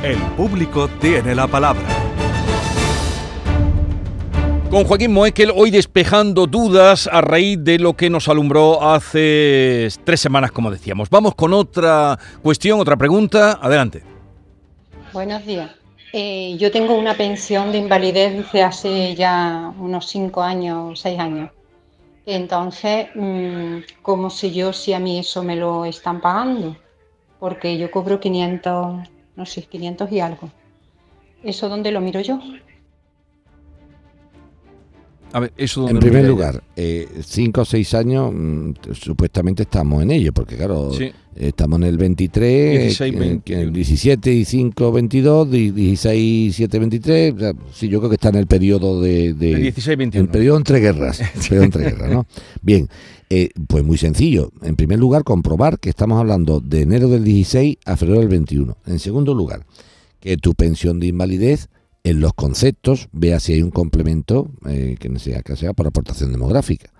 [SPEAKER 2] El público tiene la palabra.
[SPEAKER 3] Con Joaquín Moekel, hoy despejando dudas a raíz de lo que nos alumbró hace tres semanas, como decíamos. Vamos con otra cuestión, otra pregunta. Adelante.
[SPEAKER 10] Buenos días. Eh, yo tengo una pensión de invalidez desde hace ya unos cinco años, seis años. Entonces, mm, ¿cómo sé yo si a mí eso me lo están pagando? Porque yo cobro 500, no sé, 500 y algo. ¿Eso dónde lo miro yo?
[SPEAKER 3] A ver, eso
[SPEAKER 4] En primer lugar, eh, cinco o seis años mm, supuestamente estamos en ello, porque claro,
[SPEAKER 3] Sí.
[SPEAKER 4] estamos en el 23,
[SPEAKER 3] 16,
[SPEAKER 4] eh,
[SPEAKER 3] 20.
[SPEAKER 4] que el 17 y 5, 22, di- 16, 7, 23. o sea, sí, yo creo que está en el periodo de. de
[SPEAKER 3] El 16, 21.
[SPEAKER 4] El periodo entre guerras. periodo entre guerras, ¿no? Bien, eh, pues muy sencillo. En primer lugar, comprobar que estamos hablando de enero del 16 a febrero del 21. En segundo lugar, que tu pensión de invalidez en los conceptos vea si hay un complemento eh, que no sea que sea por aportación demográfica.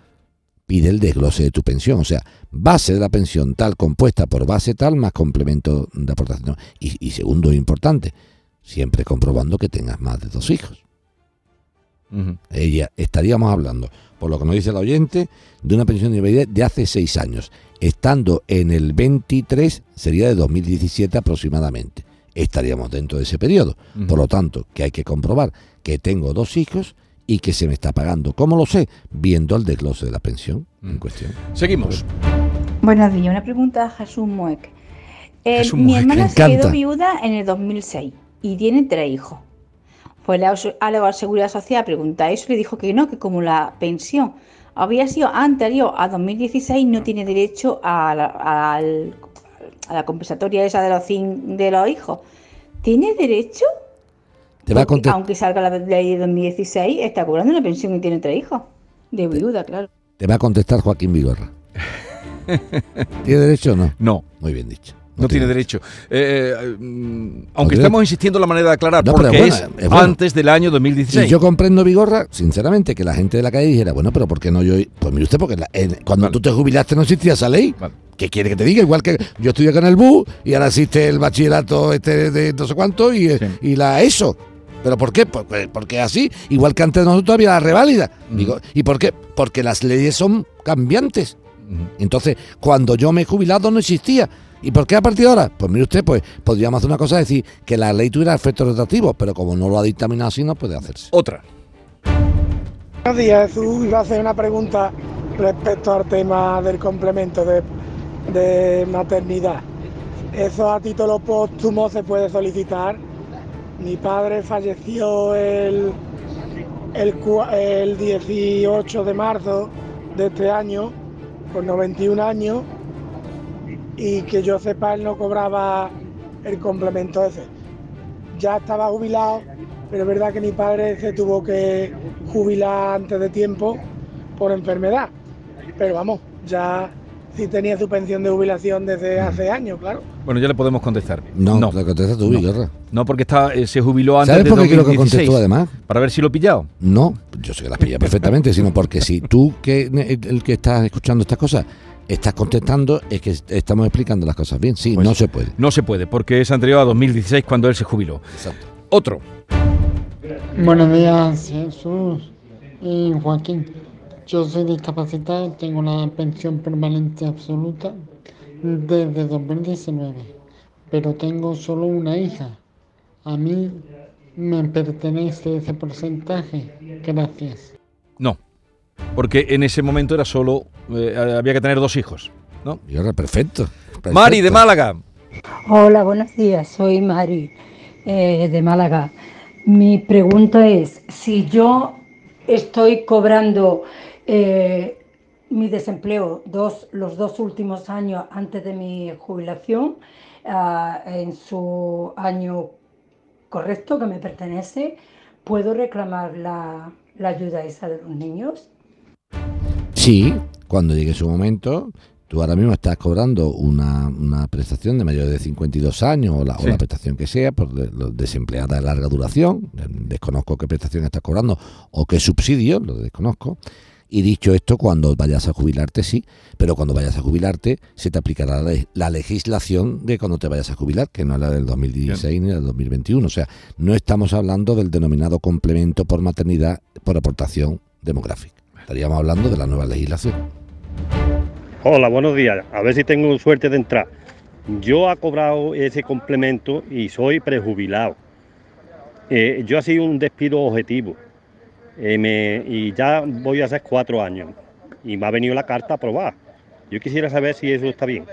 [SPEAKER 4] Pide el desglose de tu pensión, o sea, base de la pensión tal compuesta por base tal más complemento de aportación. Y, y segundo, importante, siempre comprobando que tengas más de dos hijos. Ella, estaríamos hablando, por lo que nos dice el oyente, de una pensión de invalidez de hace seis años. Estando en el 23, sería de 2017 aproximadamente. Estaríamos dentro de ese periodo. Por lo tanto, que hay que comprobar que tengo dos hijos y que se me está pagando. ¿Cómo lo sé? Viendo el desglose de la pensión en cuestión.
[SPEAKER 3] Seguimos.
[SPEAKER 11] Buenos días, una pregunta a Jesús Mueck. Eh,
[SPEAKER 3] Jesús
[SPEAKER 11] mi
[SPEAKER 3] Mueck,
[SPEAKER 11] hermana se quedó viuda en el 2006 y tiene tres hijos. Fue a la, a la Seguridad Social a preguntar eso y le dijo que no, que como la pensión había sido anterior a 2016 no tiene derecho a la, al- a la compensatoria esa de los, cin- de los hijos. ¿Tiene derecho?
[SPEAKER 4] Te va a
[SPEAKER 11] aunque salga la ley de 2016, está cobrando una pensión y tiene tres hijos. De viuda, claro.
[SPEAKER 4] Te va a contestar Joaquín Vigorra. ¿Tiene derecho o no?
[SPEAKER 3] No.
[SPEAKER 4] Muy bien dicho.
[SPEAKER 3] No tiene derecho. Eh, eh, aunque estamos insistiendo en la manera de aclarar,
[SPEAKER 4] No, pero
[SPEAKER 3] porque
[SPEAKER 4] es
[SPEAKER 3] es antes del año 2016.
[SPEAKER 4] Y yo comprendo, Vigorra, sinceramente, que la gente de la calle dijera, bueno, pero ¿por qué no yo? Pues mire usted, porque la- en- cuando tú te jubilaste no existía esa ley.
[SPEAKER 3] Vale.
[SPEAKER 4] ¿Qué quiere que te diga? Igual que yo estudié acá en el BU y ahora existe el bachillerato este de no sé cuánto y,
[SPEAKER 3] Sí.
[SPEAKER 4] y la ESO. ¿Pero por qué? Por- pues, porque así, igual que antes de nosotros había la reválida. Digo, ¿Y por qué? Porque las leyes son cambiantes. Entonces, cuando yo me he jubilado no existía. ¿Y por qué a partir de ahora? Pues mire usted, pues podríamos hacer una cosa, decir que la ley tuviera efectos retroactivos, pero como no lo ha dictaminado así, no puede hacerse.
[SPEAKER 3] Otra.
[SPEAKER 12] Buenos días, Jesús. Iba a hacer una pregunta respecto al tema del complemento de, de maternidad. ¿Eso a título póstumo se puede solicitar? Mi padre falleció el, el, el 18 de marzo de este año, con 91 años, y que yo sepa, él no cobraba el complemento ese. Ya estaba jubilado, pero es verdad que mi padre se tuvo que jubilar antes de tiempo por enfermedad. Pero vamos, ya sí tenía su pensión de jubilación desde hace años, claro.
[SPEAKER 3] Bueno, ya le podemos contestar.
[SPEAKER 4] No,
[SPEAKER 3] no,
[SPEAKER 4] lo contestas tú,
[SPEAKER 3] No. No, porque está, eh, se jubiló antes
[SPEAKER 4] ¿Sabes
[SPEAKER 3] de
[SPEAKER 4] por qué quiero que
[SPEAKER 3] 2016.
[SPEAKER 4] contestes tú además?
[SPEAKER 3] Para ver si lo he pillado.
[SPEAKER 4] No, yo sé que las pilla perfectamente, sino porque si tú, que el, el que estás escuchando estas cosas, estás contestando, es que estamos explicando las cosas bien. Sí,
[SPEAKER 3] Pues
[SPEAKER 4] no se puede.
[SPEAKER 3] No se puede, porque es anterior a 2016 cuando él se jubiló.
[SPEAKER 4] Exacto.
[SPEAKER 3] Otro.
[SPEAKER 13] Buenos días, Jesús y Joaquín. Yo soy discapacitado, tengo una pensión permanente absoluta desde 2019, pero tengo solo una hija. A mí me pertenece ese porcentaje. Gracias.
[SPEAKER 3] No. Porque en ese momento era solo. eh, había que tener dos hijos. ¿no?
[SPEAKER 4] Vigorra, perfecto.
[SPEAKER 3] Mari de. Málaga.
[SPEAKER 14] Hola, buenos días. Soy Mari eh, de Málaga. Mi pregunta es, si yo estoy cobrando eh, mi desempleo dos, los dos últimos años antes de mi jubilación, ah, en su año correcto que me pertenece, ¿puedo reclamar la, la ayuda esa de los niños?
[SPEAKER 4] Sí, cuando llegue su momento, tú ahora mismo estás cobrando una, una prestación de mayor de 52 años o la, o
[SPEAKER 3] Sí.
[SPEAKER 4] la prestación que sea, por de- desempleada de larga duración, desconozco qué prestación estás cobrando o qué subsidio, lo desconozco, Y dicho esto, cuando vayas a jubilarte, sí, pero cuando vayas a jubilarte, se te aplicará la, la legislación de cuando te vayas a jubilar, que no es la del 2016 ni la del 2021. O sea, no estamos hablando del denominado complemento por maternidad por aportación demográfica. Estaríamos hablando de la nueva legislación.
[SPEAKER 15] Hola, buenos días. A ver si tengo suerte de entrar. Yo he cobrado ese complemento y soy prejubilado. Eh, yo he sido un despido objetivo eh, me- y ya voy a hacer cuatro años y me ha venido la carta aprobada. Yo quisiera saber si eso está bien.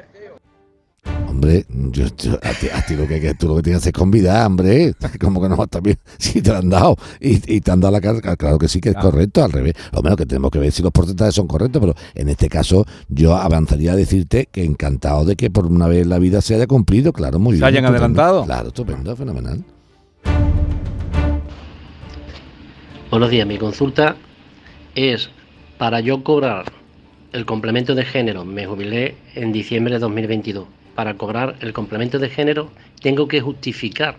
[SPEAKER 4] Hombre, yo, yo- a, ti, a ti lo que, que tú lo que tienes que hacer es convidar, hombre. Como que no está bien. Si te lo han dado y, y te han dado la carta, claro que sí que es correcto, al revés. Lo menos que tenemos que ver si los porcentajes son correctos, pero en este caso yo avanzaría a decirte que encantado de que por una vez la vida se haya cumplido, claro, muy
[SPEAKER 3] ¿Se
[SPEAKER 4] bien.
[SPEAKER 3] hayan
[SPEAKER 4] estupendo.
[SPEAKER 3] adelantado?
[SPEAKER 4] Claro, estupendo, fenomenal.
[SPEAKER 16] Buenos días, mi consulta es para yo cobrar el complemento de género. Me jubilé en diciembre de 2022. Para cobrar el complemento de género tengo que justificar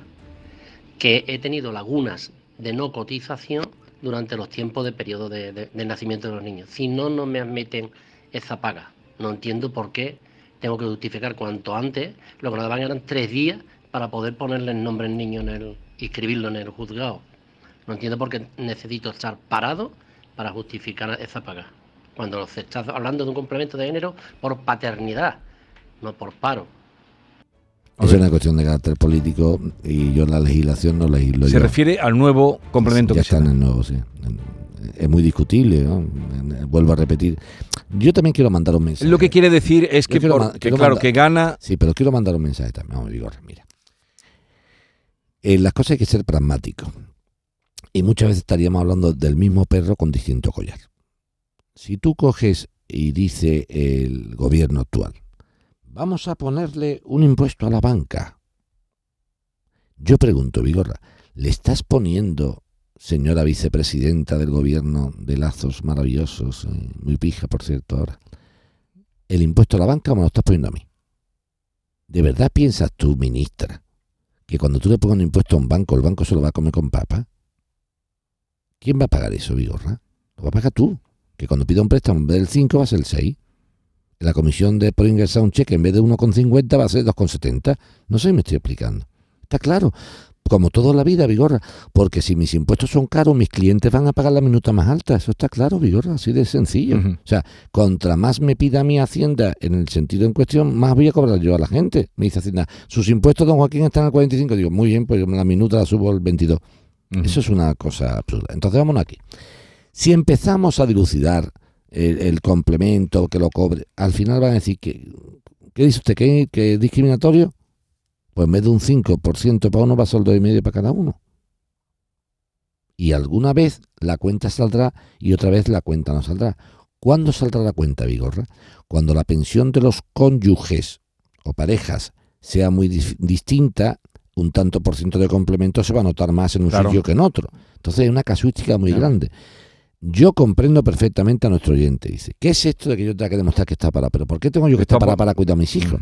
[SPEAKER 16] que he tenido lagunas de no cotización durante los tiempos de periodo de, nacimiento de los niños. Si no, no me admiten esa paga. No entiendo por qué tengo que justificar cuanto antes. Lo que nos daban eran tres días para poder ponerle el nombre al niño en el, inscribirlo en el juzgado. No entiendo por qué necesito estar parado para justificar esa paga. Cuando se está hablando de un complemento de género por paternidad, no por paro.
[SPEAKER 4] Es una cuestión de carácter político y yo la legislación no legislo
[SPEAKER 3] Se
[SPEAKER 4] yo.
[SPEAKER 3] refiere al nuevo complemento
[SPEAKER 4] ya
[SPEAKER 3] que se
[SPEAKER 4] está en el nuevo, sí. Es muy discutible, ¿no? Vuelvo a repetir. Yo también quiero mandar un mensaje.
[SPEAKER 3] Lo que quiere decir es que, por- claro,
[SPEAKER 4] mandar-
[SPEAKER 3] que gana
[SPEAKER 4] Sí, pero quiero mandar un mensaje también. Vamos, Vigorra, mira. En las cosas hay que ser pragmáticos. Y muchas veces estaríamos hablando del mismo perro con distinto collar. Si tú coges y dice el gobierno actual, vamos a ponerle un impuesto a la banca. Yo pregunto, Vigorra, ¿le estás poniendo, señora vicepresidenta del gobierno de lazos maravillosos, eh, muy pija, por cierto, ahora, el impuesto a la banca o me lo estás poniendo a mí? ¿De verdad piensas tú, ministra, que cuando tú le pongas un impuesto a un banco, el banco se lo va a comer con papa? ¿Quién va a pagar eso, Vigorra? Lo va a pagar tú. Que cuando pida un préstamo, en vez del 5 va a ser el 6. La comisión de por ingresar un cheque, en vez de 1,50 va a ser 2,70. No sé si me estoy explicando. Está claro. Como toda la vida, Vigorra. Porque si mis impuestos son caros, mis clientes van a pagar la minuta más alta. Eso está claro, Vigorra. Así de sencillo. O sea, contra más me pida mi Hacienda en el sentido en cuestión, más voy a cobrar yo a la gente. Me dice Hacienda, sus impuestos, don Joaquín, están al 45. Digo, muy bien, pues yo la minuta la subo al 22. Eso es una cosa absurda. Entonces, vámonos aquí. Si empezamos a dilucidar el, complemento que lo cobre, al final van a decir que, ¿qué dice usted? ¿Que, es discriminatorio? Pues en vez de un 5% para uno, va a ser el 2,5% para cada uno. Y alguna vez la cuenta saldrá y otra vez la cuenta no saldrá. ¿Cuándo saldrá la cuenta, Vigorra? Cuando la pensión de los cónyuges o parejas sea muy distinta, un tanto por ciento de complemento se va a notar más en un
[SPEAKER 3] Claro.
[SPEAKER 4] sitio que en otro. Entonces hay una casuística muy
[SPEAKER 3] Claro.
[SPEAKER 4] grande. Yo comprendo perfectamente a nuestro oyente. Dice, ¿qué es esto de que yo tenga que demostrar que está parado? ¿Pero por qué tengo yo que estar parado para cuidar a mis hijos?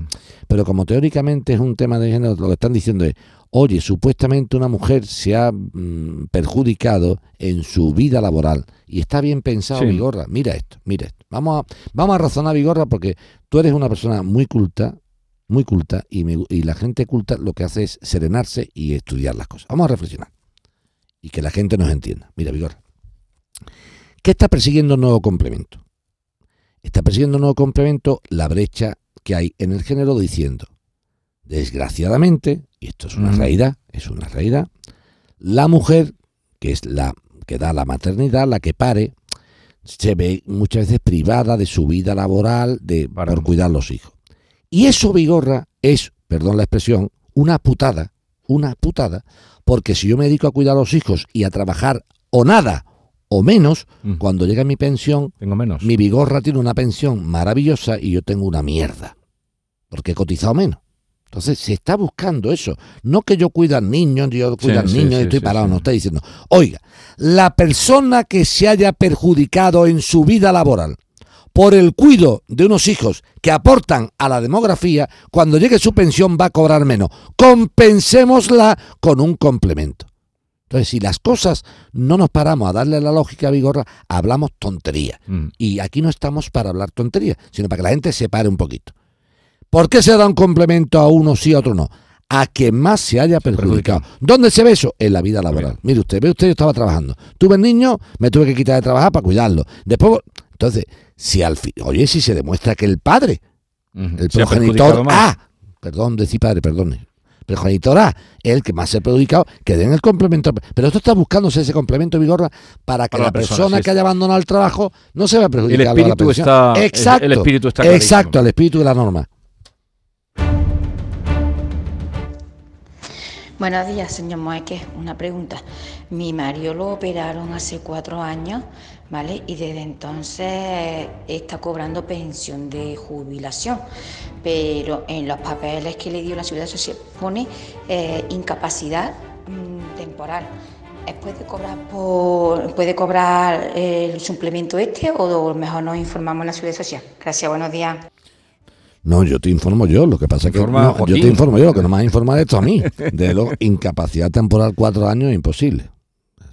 [SPEAKER 4] Pero como teóricamente es un tema de género, lo que están diciendo es, oye, supuestamente una mujer se ha mm, perjudicado en su vida laboral y está bien pensado,
[SPEAKER 3] Sí.
[SPEAKER 4] Vigorra. Mira esto, mira esto. Vamos a, vamos a razonar, Vigorra, porque tú eres una persona muy culta, muy culta, y, me- y la gente culta lo que hace es serenarse y estudiar las cosas. Vamos a reflexionar y que la gente nos entienda. Mira, Vigorra. ¿Qué está persiguiendo un nuevo complemento? Está persiguiendo un nuevo complemento la brecha que hay en el género diciendo, desgraciadamente, y esto es una
[SPEAKER 3] Ujú.
[SPEAKER 4] realidad, es una realidad, la mujer, que es la que da la maternidad, la que pare, se ve muchas veces privada de su vida laboral de, por cuidar los hijos. Y eso, Vigorra, es, perdón la expresión, una putada, una putada, porque si yo me dedico a cuidar a los hijos y a trabajar o nada o menos, cuando llega mi pensión,
[SPEAKER 3] Tengo menos.
[SPEAKER 4] mi Vigorra tiene una pensión maravillosa y yo tengo una mierda, porque he cotizado menos. Entonces se está buscando eso. No que yo cuida al niño, yo cuido
[SPEAKER 3] Sí,
[SPEAKER 4] al
[SPEAKER 3] sí,
[SPEAKER 4] niño y estoy
[SPEAKER 3] sí,
[SPEAKER 4] parado, no está diciendo. Oiga, la persona que se haya perjudicado en su vida laboral por el cuido de unos hijos que aportan a la demografía, cuando llegue su pensión va a cobrar menos. Compensémosla con un complemento. Entonces, si las cosas no nos paramos a darle la lógica a Vigorra, hablamos tontería.
[SPEAKER 3] Mm.
[SPEAKER 4] Y aquí no estamos para hablar tontería, sino para que la gente se pare un poquito. ¿Por qué se da un complemento a uno sí, a otro no? A quien más se haya perjudicado. ¿Dónde se ve eso? En la vida laboral. Mire usted, ve usted, yo estaba trabajando. Tuve el niño, me tuve que quitar de trabajar para cuidarlo. Después, entonces, si al fin, oye, si se demuestra que el padre, el progenitor. A, perdón, decir padre, perdone, progenitor A, el que más se ha perjudicado, que den el complemento. Pero esto está buscándose ese complemento, Vigorra, para que
[SPEAKER 3] Para
[SPEAKER 4] la,
[SPEAKER 3] la persona,
[SPEAKER 4] persona
[SPEAKER 3] sí,
[SPEAKER 4] que haya abandonado el trabajo no se vea perjudicada.
[SPEAKER 3] El espíritu está- el-
[SPEAKER 4] Exacto.
[SPEAKER 3] el espíritu está clarísimo.
[SPEAKER 4] Exacto, el espíritu de la norma.
[SPEAKER 17] Buenos días, señor Moeque. Una pregunta. Mi marido lo operaron hace cuatro años, ¿vale? Y desde entonces está cobrando pensión de jubilación. Pero en los papeles que le dio la Seguridad Social pone eh, incapacidad mm, temporal. ¿Eh, ¿Puede cobrar, por, ¿Puede cobrar el suplemento este o mejor nos informamos en la Seguridad Social? Gracias, buenos días.
[SPEAKER 4] No, yo te informo yo, lo que pasa es que no, yo te informo yo, lo que no me va a informar esto a mí. De lo incapacidad temporal cuatro años imposible.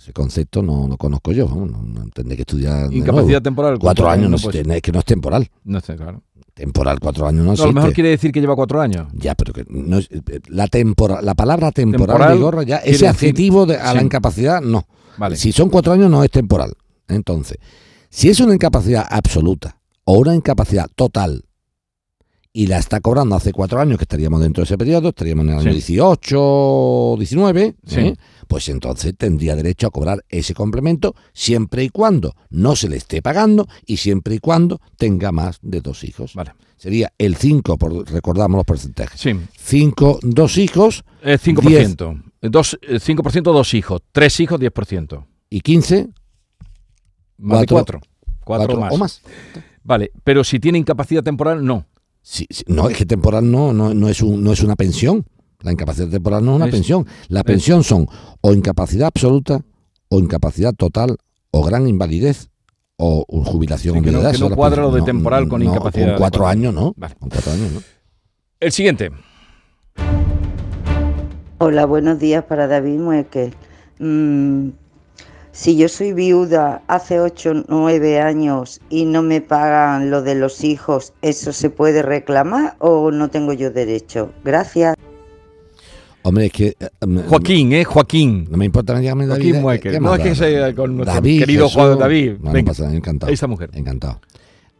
[SPEAKER 4] Ese concepto no lo conozco yo, no, no tendré que estudiar. de
[SPEAKER 3] Incapacidad
[SPEAKER 4] nuevo.
[SPEAKER 3] temporal,
[SPEAKER 4] Cuatro
[SPEAKER 3] cuatro
[SPEAKER 4] años, no,
[SPEAKER 3] no
[SPEAKER 4] existe, es que no es temporal.
[SPEAKER 3] No sé, claro.
[SPEAKER 4] Temporal, cuatro años no
[SPEAKER 3] No, a lo mejor quiere decir que lleva cuatro años.
[SPEAKER 4] Ya, pero que no la tempora, la palabra temporal,
[SPEAKER 3] Temporal
[SPEAKER 4] Vigorra, ya,
[SPEAKER 3] quiere
[SPEAKER 4] ese
[SPEAKER 3] decir-
[SPEAKER 4] adjetivo de, a la incapacidad, no.
[SPEAKER 3] Vale.
[SPEAKER 4] Si son cuatro años, no es temporal. Entonces, si es una incapacidad absoluta o una incapacidad total y la está cobrando hace cuatro años, que estaríamos dentro de ese periodo, estaríamos en el año
[SPEAKER 3] Sí.
[SPEAKER 4] 18 o 19,
[SPEAKER 3] Sí.
[SPEAKER 4] ¿eh? pues entonces tendría derecho a cobrar ese complemento siempre y cuando no se le esté pagando y siempre y cuando tenga más de dos hijos.
[SPEAKER 3] Vale.
[SPEAKER 4] Sería el 5, por, recordamos los porcentajes.
[SPEAKER 3] Sí.
[SPEAKER 4] 5, dos hijos.
[SPEAKER 3] Eh, 5%. Dos, eh, 5% dos hijos. Tres hijos, 10%.
[SPEAKER 4] ¿Y 15?
[SPEAKER 3] Más de
[SPEAKER 4] Cuatro.
[SPEAKER 3] cuatro. Cuatro,
[SPEAKER 4] Cuatro
[SPEAKER 3] más.
[SPEAKER 4] o más.
[SPEAKER 3] Vale, pero si tiene incapacidad temporal, no.
[SPEAKER 4] Sí, sí, no, es que temporal no, no, no, es un, no es una pensión. La incapacidad temporal no es una
[SPEAKER 3] Es-
[SPEAKER 4] pensión. La
[SPEAKER 3] es-
[SPEAKER 4] pensión son o incapacidad absoluta, o incapacidad total, o gran invalidez, o jubilación
[SPEAKER 3] Sí, que no- que no cuadra lo de temporal con incapacidad
[SPEAKER 4] Con cuatro años, ¿no?
[SPEAKER 3] Vale.
[SPEAKER 4] Con cuatro años, ¿no?
[SPEAKER 3] El siguiente.
[SPEAKER 18] Hola, buenos días para David Mueque. Mm, si yo soy viuda hace 8 o 9 años y no me pagan lo de los hijos, ¿eso se puede reclamar o no tengo yo derecho? Gracias.
[SPEAKER 4] Hombre, es que... eh, em,
[SPEAKER 3] Joaquín, ¿eh? Joaquín.
[SPEAKER 4] No me importa, llame David.
[SPEAKER 3] Joaquín
[SPEAKER 4] ¿eh? ¿Qué
[SPEAKER 3] No, es que sea con nuestro
[SPEAKER 4] David,
[SPEAKER 3] querido
[SPEAKER 4] Jesús.
[SPEAKER 3] Juan David.
[SPEAKER 4] No, pasa nada, encantado.
[SPEAKER 3] Esa mujer.
[SPEAKER 4] Encantado.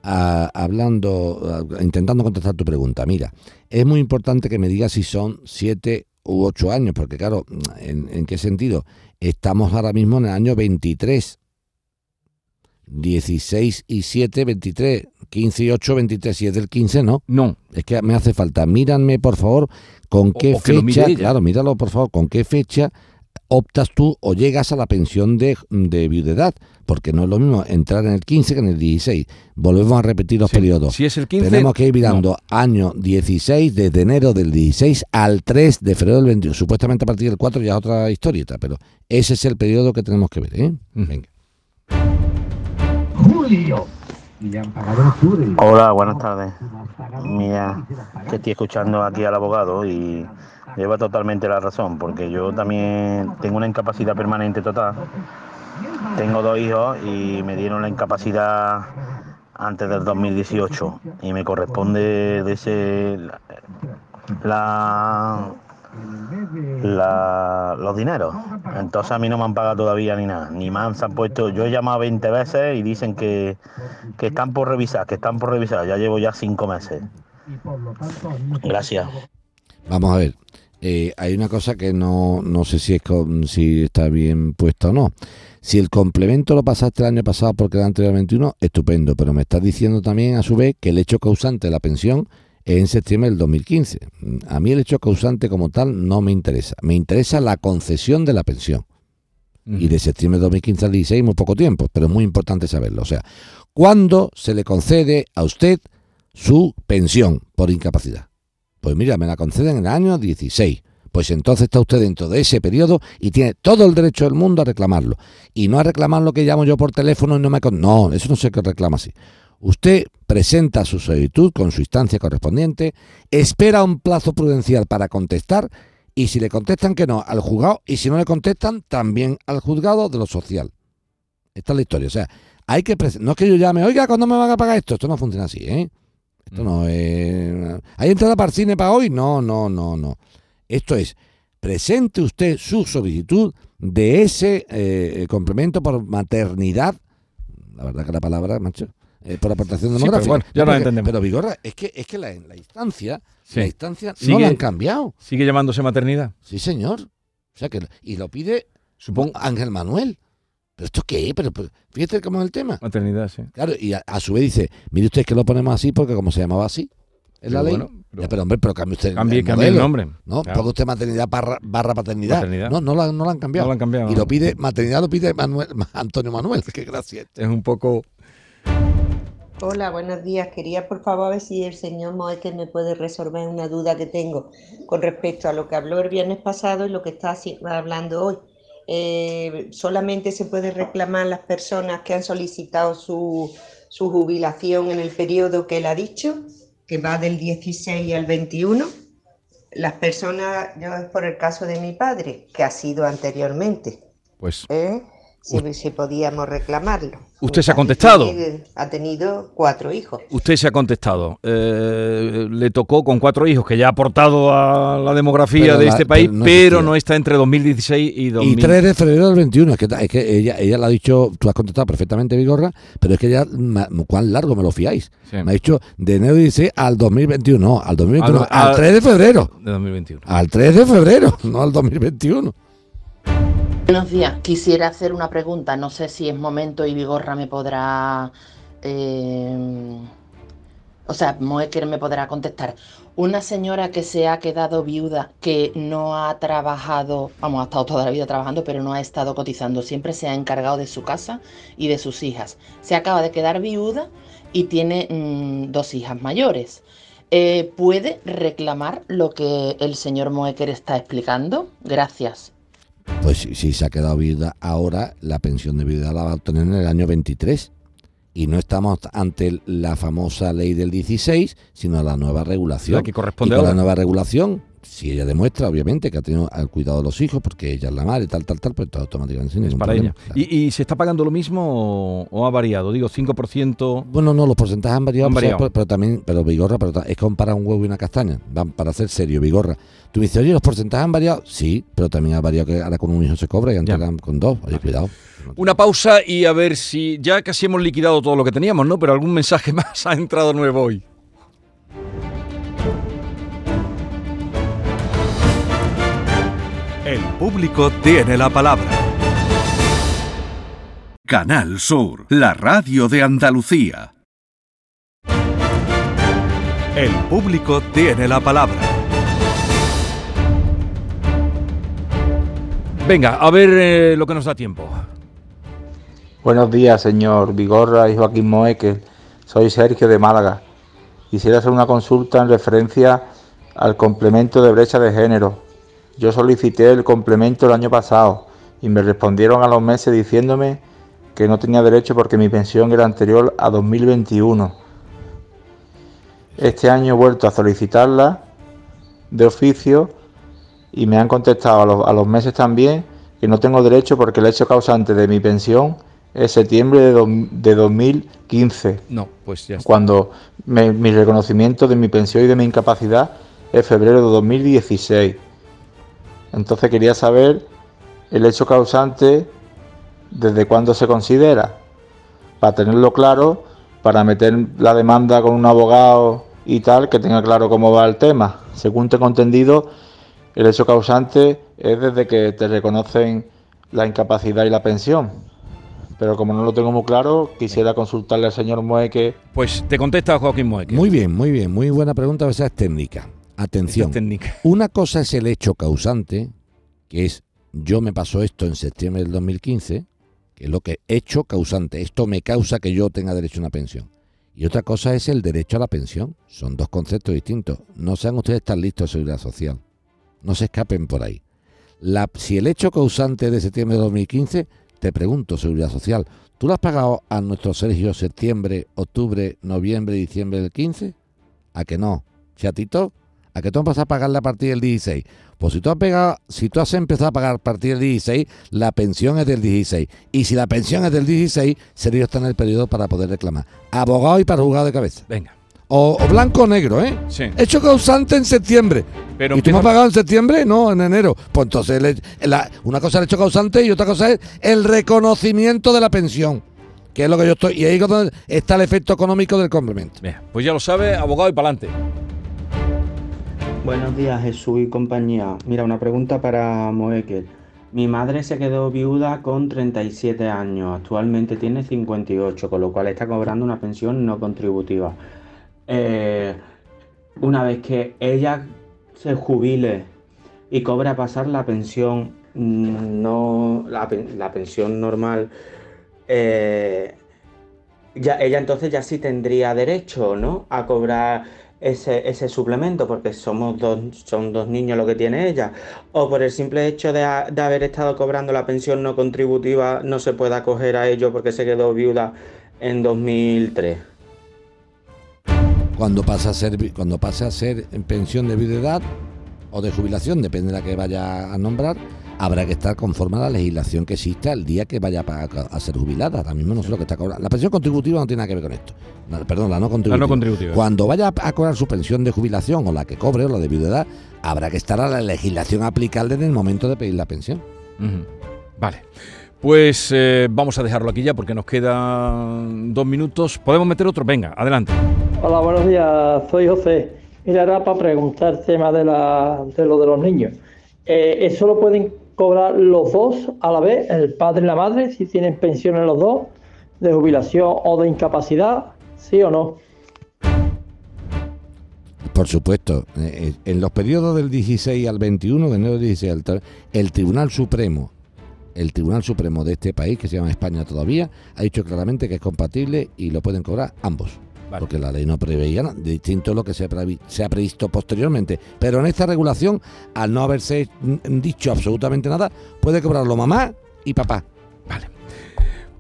[SPEAKER 4] Ah, hablando, ah, intentando contestar tu pregunta, mira, es muy importante que me digas si son siete u ocho años, porque claro, ¿en, en qué sentido? Estamos ahora mismo en el año 23. 16 y 7, 23. 15 y 8, 23. Si es del 15, no.
[SPEAKER 3] No.
[SPEAKER 4] Es que me hace falta. Míranme, por favor, con qué
[SPEAKER 3] o mire
[SPEAKER 4] fecha. Claro, míralo, por favor, con qué fecha optas tú o llegas a la pensión de, de viudedad. Porque no es lo mismo entrar en el 15 que en el 16. Volvemos a repetir los
[SPEAKER 3] Sí,
[SPEAKER 4] periodos.
[SPEAKER 3] si es el 15,
[SPEAKER 4] Tenemos que ir mirando año 16, desde enero del 16 al 3 de febrero del 21. Supuestamente a partir del 4 ya es otra historieta, pero ese es el periodo que tenemos que ver. ¿eh? Venga.
[SPEAKER 19] Julio. Hola, buenas tardes. Mira, que estoy escuchando aquí al abogado y lleva totalmente la razón, porque yo también tengo una incapacidad permanente total. Tengo dos hijos y me dieron la incapacidad antes del 2018 y me corresponde de ese la, la- los dineros. Entonces a mí no me han pagado todavía ni nada, ni más se han puesto. Yo he llamado 20 veces y dicen que, que están por revisar, que están por revisar. Ya llevo ya cinco meses. Gracias.
[SPEAKER 4] Vamos a ver. Eh, hay una cosa que no, no sé si, es con- si está bien puesta o no. Si el complemento lo pasaste el año pasado porque era anterior al 21, estupendo. Pero me estás diciendo también, a su vez, que el hecho causante de la pensión es en septiembre del 2015. A mí el hecho causante como tal no me interesa. Me interesa la concesión de la pensión. Y de septiembre de 2015 al 16, muy poco tiempo, pero es muy importante saberlo. O sea, ¿cuándo se le concede a usted su pensión por incapacidad? Pues mira, me la conceden en el año 16. Pues entonces está usted dentro de ese periodo y tiene todo el derecho del mundo a reclamarlo. Y no a reclamar lo que llamo yo por teléfono y no me... No, eso no sé qué reclama así. Usted presenta su solicitud con su instancia correspondiente, espera un plazo prudencial para contestar Y si le contestan que no, al juzgado. Y si no le contestan, también al juzgado de lo social. Esta es la historia. O sea, hay que... No es que yo llame, oiga, ¿cuándo me van a pagar esto? Esto no funciona así, ¿eh? Esto no es... ¿Hay entrada para el cine para hoy? No, no, no, no. Esto es, presente usted su solicitud de ese eh, complemento por maternidad. La verdad que la palabra, macho, eh, por aportación
[SPEAKER 3] Sí,
[SPEAKER 4] demográfica.
[SPEAKER 3] pero bueno, ya lo
[SPEAKER 4] Pero que-
[SPEAKER 3] entendemos.
[SPEAKER 4] Pero Vigorra, es que, es que la, la instancia,
[SPEAKER 3] Sí.
[SPEAKER 4] la instancia no la han cambiado.
[SPEAKER 3] ¿Sigue llamándose maternidad?
[SPEAKER 4] Sí, señor. O sea que, y lo pide
[SPEAKER 3] Supongo-
[SPEAKER 4] Ángel Manuel. ¿Pero esto qué? Pero, pero fíjate cómo es el tema.
[SPEAKER 3] Maternidad, sí.
[SPEAKER 4] Claro, y a, a su vez dice, mire usted que lo ponemos así porque como se llamaba así, es la ley.
[SPEAKER 3] bueno, pero-
[SPEAKER 4] Ya, pero hombre, pero cambie usted
[SPEAKER 3] Cambie-
[SPEAKER 4] el
[SPEAKER 3] cambie el nombre,
[SPEAKER 4] ¿no?
[SPEAKER 3] claro.
[SPEAKER 4] Ponga usted maternidad barra, barra paternidad.
[SPEAKER 3] Paternidad.
[SPEAKER 4] No, no la, no la han cambiado.
[SPEAKER 3] No la han cambiado,
[SPEAKER 4] Y
[SPEAKER 3] no.
[SPEAKER 4] lo pide, maternidad lo pide Manuel, Antonio Manuel. Qué gracia.
[SPEAKER 3] Es un poco...
[SPEAKER 20] Hola, buenos días. Quería por favor ver si el señor Moeque me puede resolver una duda que tengo con respecto a lo que habló el viernes pasado y lo que está hablando hoy. Eh, solamente se puede reclamar las personas que han solicitado su, su jubilación en el periodo que él ha dicho, que va del 16 al 21. Las personas, yo es por el caso de mi padre, que ha sido anteriormente.
[SPEAKER 3] Pues
[SPEAKER 20] ¿eh? Si, si podíamos reclamarlo.
[SPEAKER 3] usted se ha contestado.
[SPEAKER 20] Ha tenido cuatro hijos.
[SPEAKER 3] Usted se ha contestado. Eh, le tocó con cuatro hijos que ya ha aportado a la demografía
[SPEAKER 4] Pero
[SPEAKER 3] de
[SPEAKER 4] la-
[SPEAKER 3] este país,
[SPEAKER 4] pero no
[SPEAKER 3] pero no está entre 2016 y 2000.
[SPEAKER 4] Y 3 de febrero del 21. Es que, es que ella, ella lo ha dicho, tú has contestado perfectamente, Vigorra, pero es que ya, ¿cuán largo me lo fiáis?
[SPEAKER 3] Sí.
[SPEAKER 4] Me ha dicho de enero 16 al 2021. No, al 2021.
[SPEAKER 3] Al-
[SPEAKER 4] Al,
[SPEAKER 3] al-
[SPEAKER 4] 3 de febrero.
[SPEAKER 3] De 2021.
[SPEAKER 4] Al 3 de febrero, no al 2021.
[SPEAKER 21] Buenos días, quisiera hacer una pregunta, no sé si es momento y Vigorra me podrá, eh, o sea, Moecker me podrá contestar. Una señora que se ha quedado viuda, que no ha trabajado, vamos, ha estado toda la vida trabajando, pero no ha estado cotizando, siempre se ha encargado de su casa y de sus hijas. Se acaba de quedar viuda y tiene mm, dos hijas mayores. Eh, ¿Puede reclamar lo que el señor Moecker está explicando? Gracias.
[SPEAKER 4] Pues si, se ha quedado viuda ahora, la pensión de viuda la va a obtener en el año 23. Y no estamos ante la famosa ley del 16, sino la nueva regulación.
[SPEAKER 3] La que corresponde
[SPEAKER 4] y con
[SPEAKER 3] ahora.
[SPEAKER 4] la nueva regulación, si ella demuestra, obviamente, que ha tenido al cuidado de los hijos, porque ella es la madre, tal, tal, tal, pues automáticamente sin
[SPEAKER 3] Es para ella. ¿Y, y se está pagando lo mismo o, o ha variado? Digo, 5%.
[SPEAKER 4] Bueno, no, los porcentajes han variado,
[SPEAKER 3] variado.
[SPEAKER 4] Pero, pero también, pero Vigorra, pero es comparar un huevo y una castaña, van para ser serio, Vigorra. Tú me dices, oye, ¿los porcentajes han variado? Sí, pero también ha variado que ahora con un hijo se cobra y antes eran con dos. Oye, cuidado.
[SPEAKER 3] Una pausa y a ver si ya casi hemos liquidado todo lo que teníamos, ¿no? Pero algún mensaje más ha entrado nuevo hoy.
[SPEAKER 2] El público tiene la palabra. Canal Sur, la radio de Andalucía. El público tiene la palabra.
[SPEAKER 3] Venga, a ver eh, lo que nos da tiempo.
[SPEAKER 22] Buenos días, señor Vigorra y Joaquín Moeque. Soy Sergio de Málaga. Quisiera hacer una consulta en referencia al complemento de brecha de género. Yo solicité el complemento el año pasado y me respondieron a los meses diciéndome que no tenía derecho porque mi pensión era anterior a 2021. Este año he vuelto a solicitarla de oficio y me han contestado a los, a los meses también que no tengo derecho porque el hecho causante de mi pensión es septiembre de, do- de 2015,
[SPEAKER 3] No, pues ya está.
[SPEAKER 22] cuando me- mi reconocimiento de mi pensión y de mi incapacidad es febrero de 2016. Entonces quería saber el hecho causante desde cuándo se considera, para tenerlo claro, para meter la demanda con un abogado y tal, que tenga claro cómo va el tema. Según tengo entendido, el hecho causante es desde que te reconocen la incapacidad y la pensión. Pero como no lo tengo muy claro, quisiera consultarle al señor Mueque.
[SPEAKER 3] Pues te contesta Joaquín Moeque.
[SPEAKER 4] Muy bien, muy bien, muy buena pregunta, a veces es técnica. Atención.
[SPEAKER 3] Técnica.
[SPEAKER 4] Una cosa es el hecho causante, que es yo me pasó esto en septiembre del 2015, que es lo que hecho causante, esto me causa que yo tenga derecho a una pensión. Y otra cosa es el derecho a la pensión. Son dos conceptos distintos. No sean ustedes tan listos de seguridad social. No se escapen por ahí. La- si el hecho causante de septiembre de 2015, te pregunto, Seguridad Social, ¿tú le has pagado a nuestro Sergio septiembre, octubre, noviembre, diciembre del 15? ¿A que no? ¿Chatito? ¿A que tú empiezas a pagarle a partir del 16? Pues si tú has pegado, si tú has empezado a pagar a partir del 16, la pensión es del 16. Y si la pensión es del 16, sería está en el periodo para poder reclamar. Abogado y para juzgado de cabeza.
[SPEAKER 3] Venga.
[SPEAKER 4] O, o blanco o negro, ¿eh?
[SPEAKER 3] Sí.
[SPEAKER 4] Hecho causante en septiembre.
[SPEAKER 3] Pero
[SPEAKER 4] ¿Y tú me has pagado en septiembre? No, en enero. Pues entonces, el- la- una cosa es el hecho causante y otra cosa es el reconocimiento de la pensión. Que es lo que yo estoy. Y ahí es donde está el efecto económico del complemento.
[SPEAKER 3] Pues ya lo sabe, abogado y para adelante.
[SPEAKER 23] Buenos días, Jesús y compañía. Mira, una pregunta para Moekel. Mi madre se quedó viuda con 37 años, actualmente tiene 58, con lo cual está cobrando una pensión no contributiva. Eh, una vez que ella se jubile y cobra a pasar la pensión mm, no la, pen- la pensión normal, eh, ella entonces ya sí tendría derecho, ¿no? A cobrar ese, ese suplemento, porque somos dos, son dos niños lo que tiene ella. O por el simple hecho de, de haber estado cobrando la pensión no contributiva, no se puede acoger a ello porque se quedó viuda en 2003.
[SPEAKER 4] Cuando pasa a ser cuando pasa a ser en pensión de viudedad o de jubilación, depende de la que vaya a nombrar, habrá que estar conforme a la legislación que exista el día que vaya a, ser jubilada. Ahora mismo no sé lo que está cobrando. La pensión contributiva no tiene nada que ver con esto. La- perdón, la no contributiva.
[SPEAKER 3] contributiva.
[SPEAKER 4] Cuando vaya a cobrar su pensión de jubilación o la que cobre o la de viudedad, habrá que estar a la legislación aplicable en el momento de pedir la pensión.
[SPEAKER 3] Vale. Pues eh, vamos a dejarlo aquí ya porque nos quedan dos minutos. ¿Podemos meter otro? Venga, adelante.
[SPEAKER 24] Hola, buenos días, soy José. Mira, era para preguntar el tema de, la, de lo de los niños. Eh, ¿Eso lo pueden cobrar los dos a la vez, el padre y la madre, si tienen pensiones los dos, de jubilación o de incapacidad? ¿Sí o no?
[SPEAKER 4] Por supuesto, eh, eh, en los periodos del 16 al 21, de enero del 16 al el Tribunal Supremo, el Tribunal Supremo de este país, que se llama España todavía, ha dicho claramente que es compatible y lo pueden cobrar ambos. Porque la ley no preveía nada, distinto a lo que se ha, previsto posteriormente. Pero en esta regulación, al no haberse dicho absolutamente nada, puede cobrarlo mamá y papá.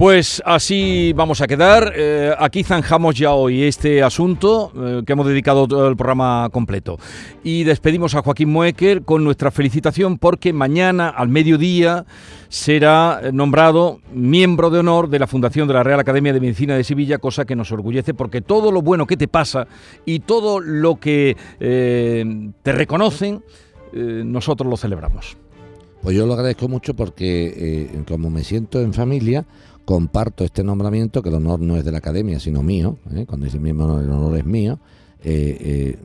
[SPEAKER 3] Pues así vamos a quedar. Eh, aquí zanjamos ya hoy este asunto eh, que hemos dedicado todo el programa completo. Y despedimos a Joaquín Moecker con nuestra felicitación porque mañana al mediodía será nombrado miembro de honor de la Fundación de la Real Academia de Medicina de Sevilla, cosa que nos orgullece porque todo lo bueno que te pasa y todo lo que eh, te reconocen, nosotros lo celebramos.
[SPEAKER 4] Pues yo lo agradezco mucho porque como me siento en familia, comparto este nombramiento, que el honor no es de la academia, sino mío, ¿eh? cuando dice miembro el honor es mío, eh, eh,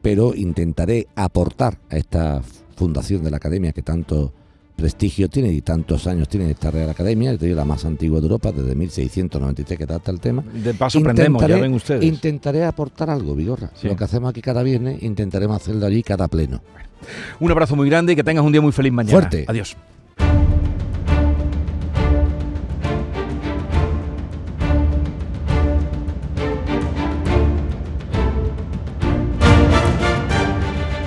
[SPEAKER 4] pero intentaré aportar a esta fundación de la academia que tanto prestigio tiene y tantos años tiene esta Real Academia, es la más antigua de Europa, desde 1693 que trata el tema.
[SPEAKER 3] De paso aprendemos, ya ven ustedes.
[SPEAKER 4] Intentaré aportar algo, Vigorra.
[SPEAKER 3] Sí.
[SPEAKER 4] Lo que hacemos aquí cada viernes, intentaremos hacerlo allí cada pleno.
[SPEAKER 3] Un abrazo muy grande y que tengas un día muy feliz mañana.
[SPEAKER 4] Fuerte.
[SPEAKER 3] Adiós.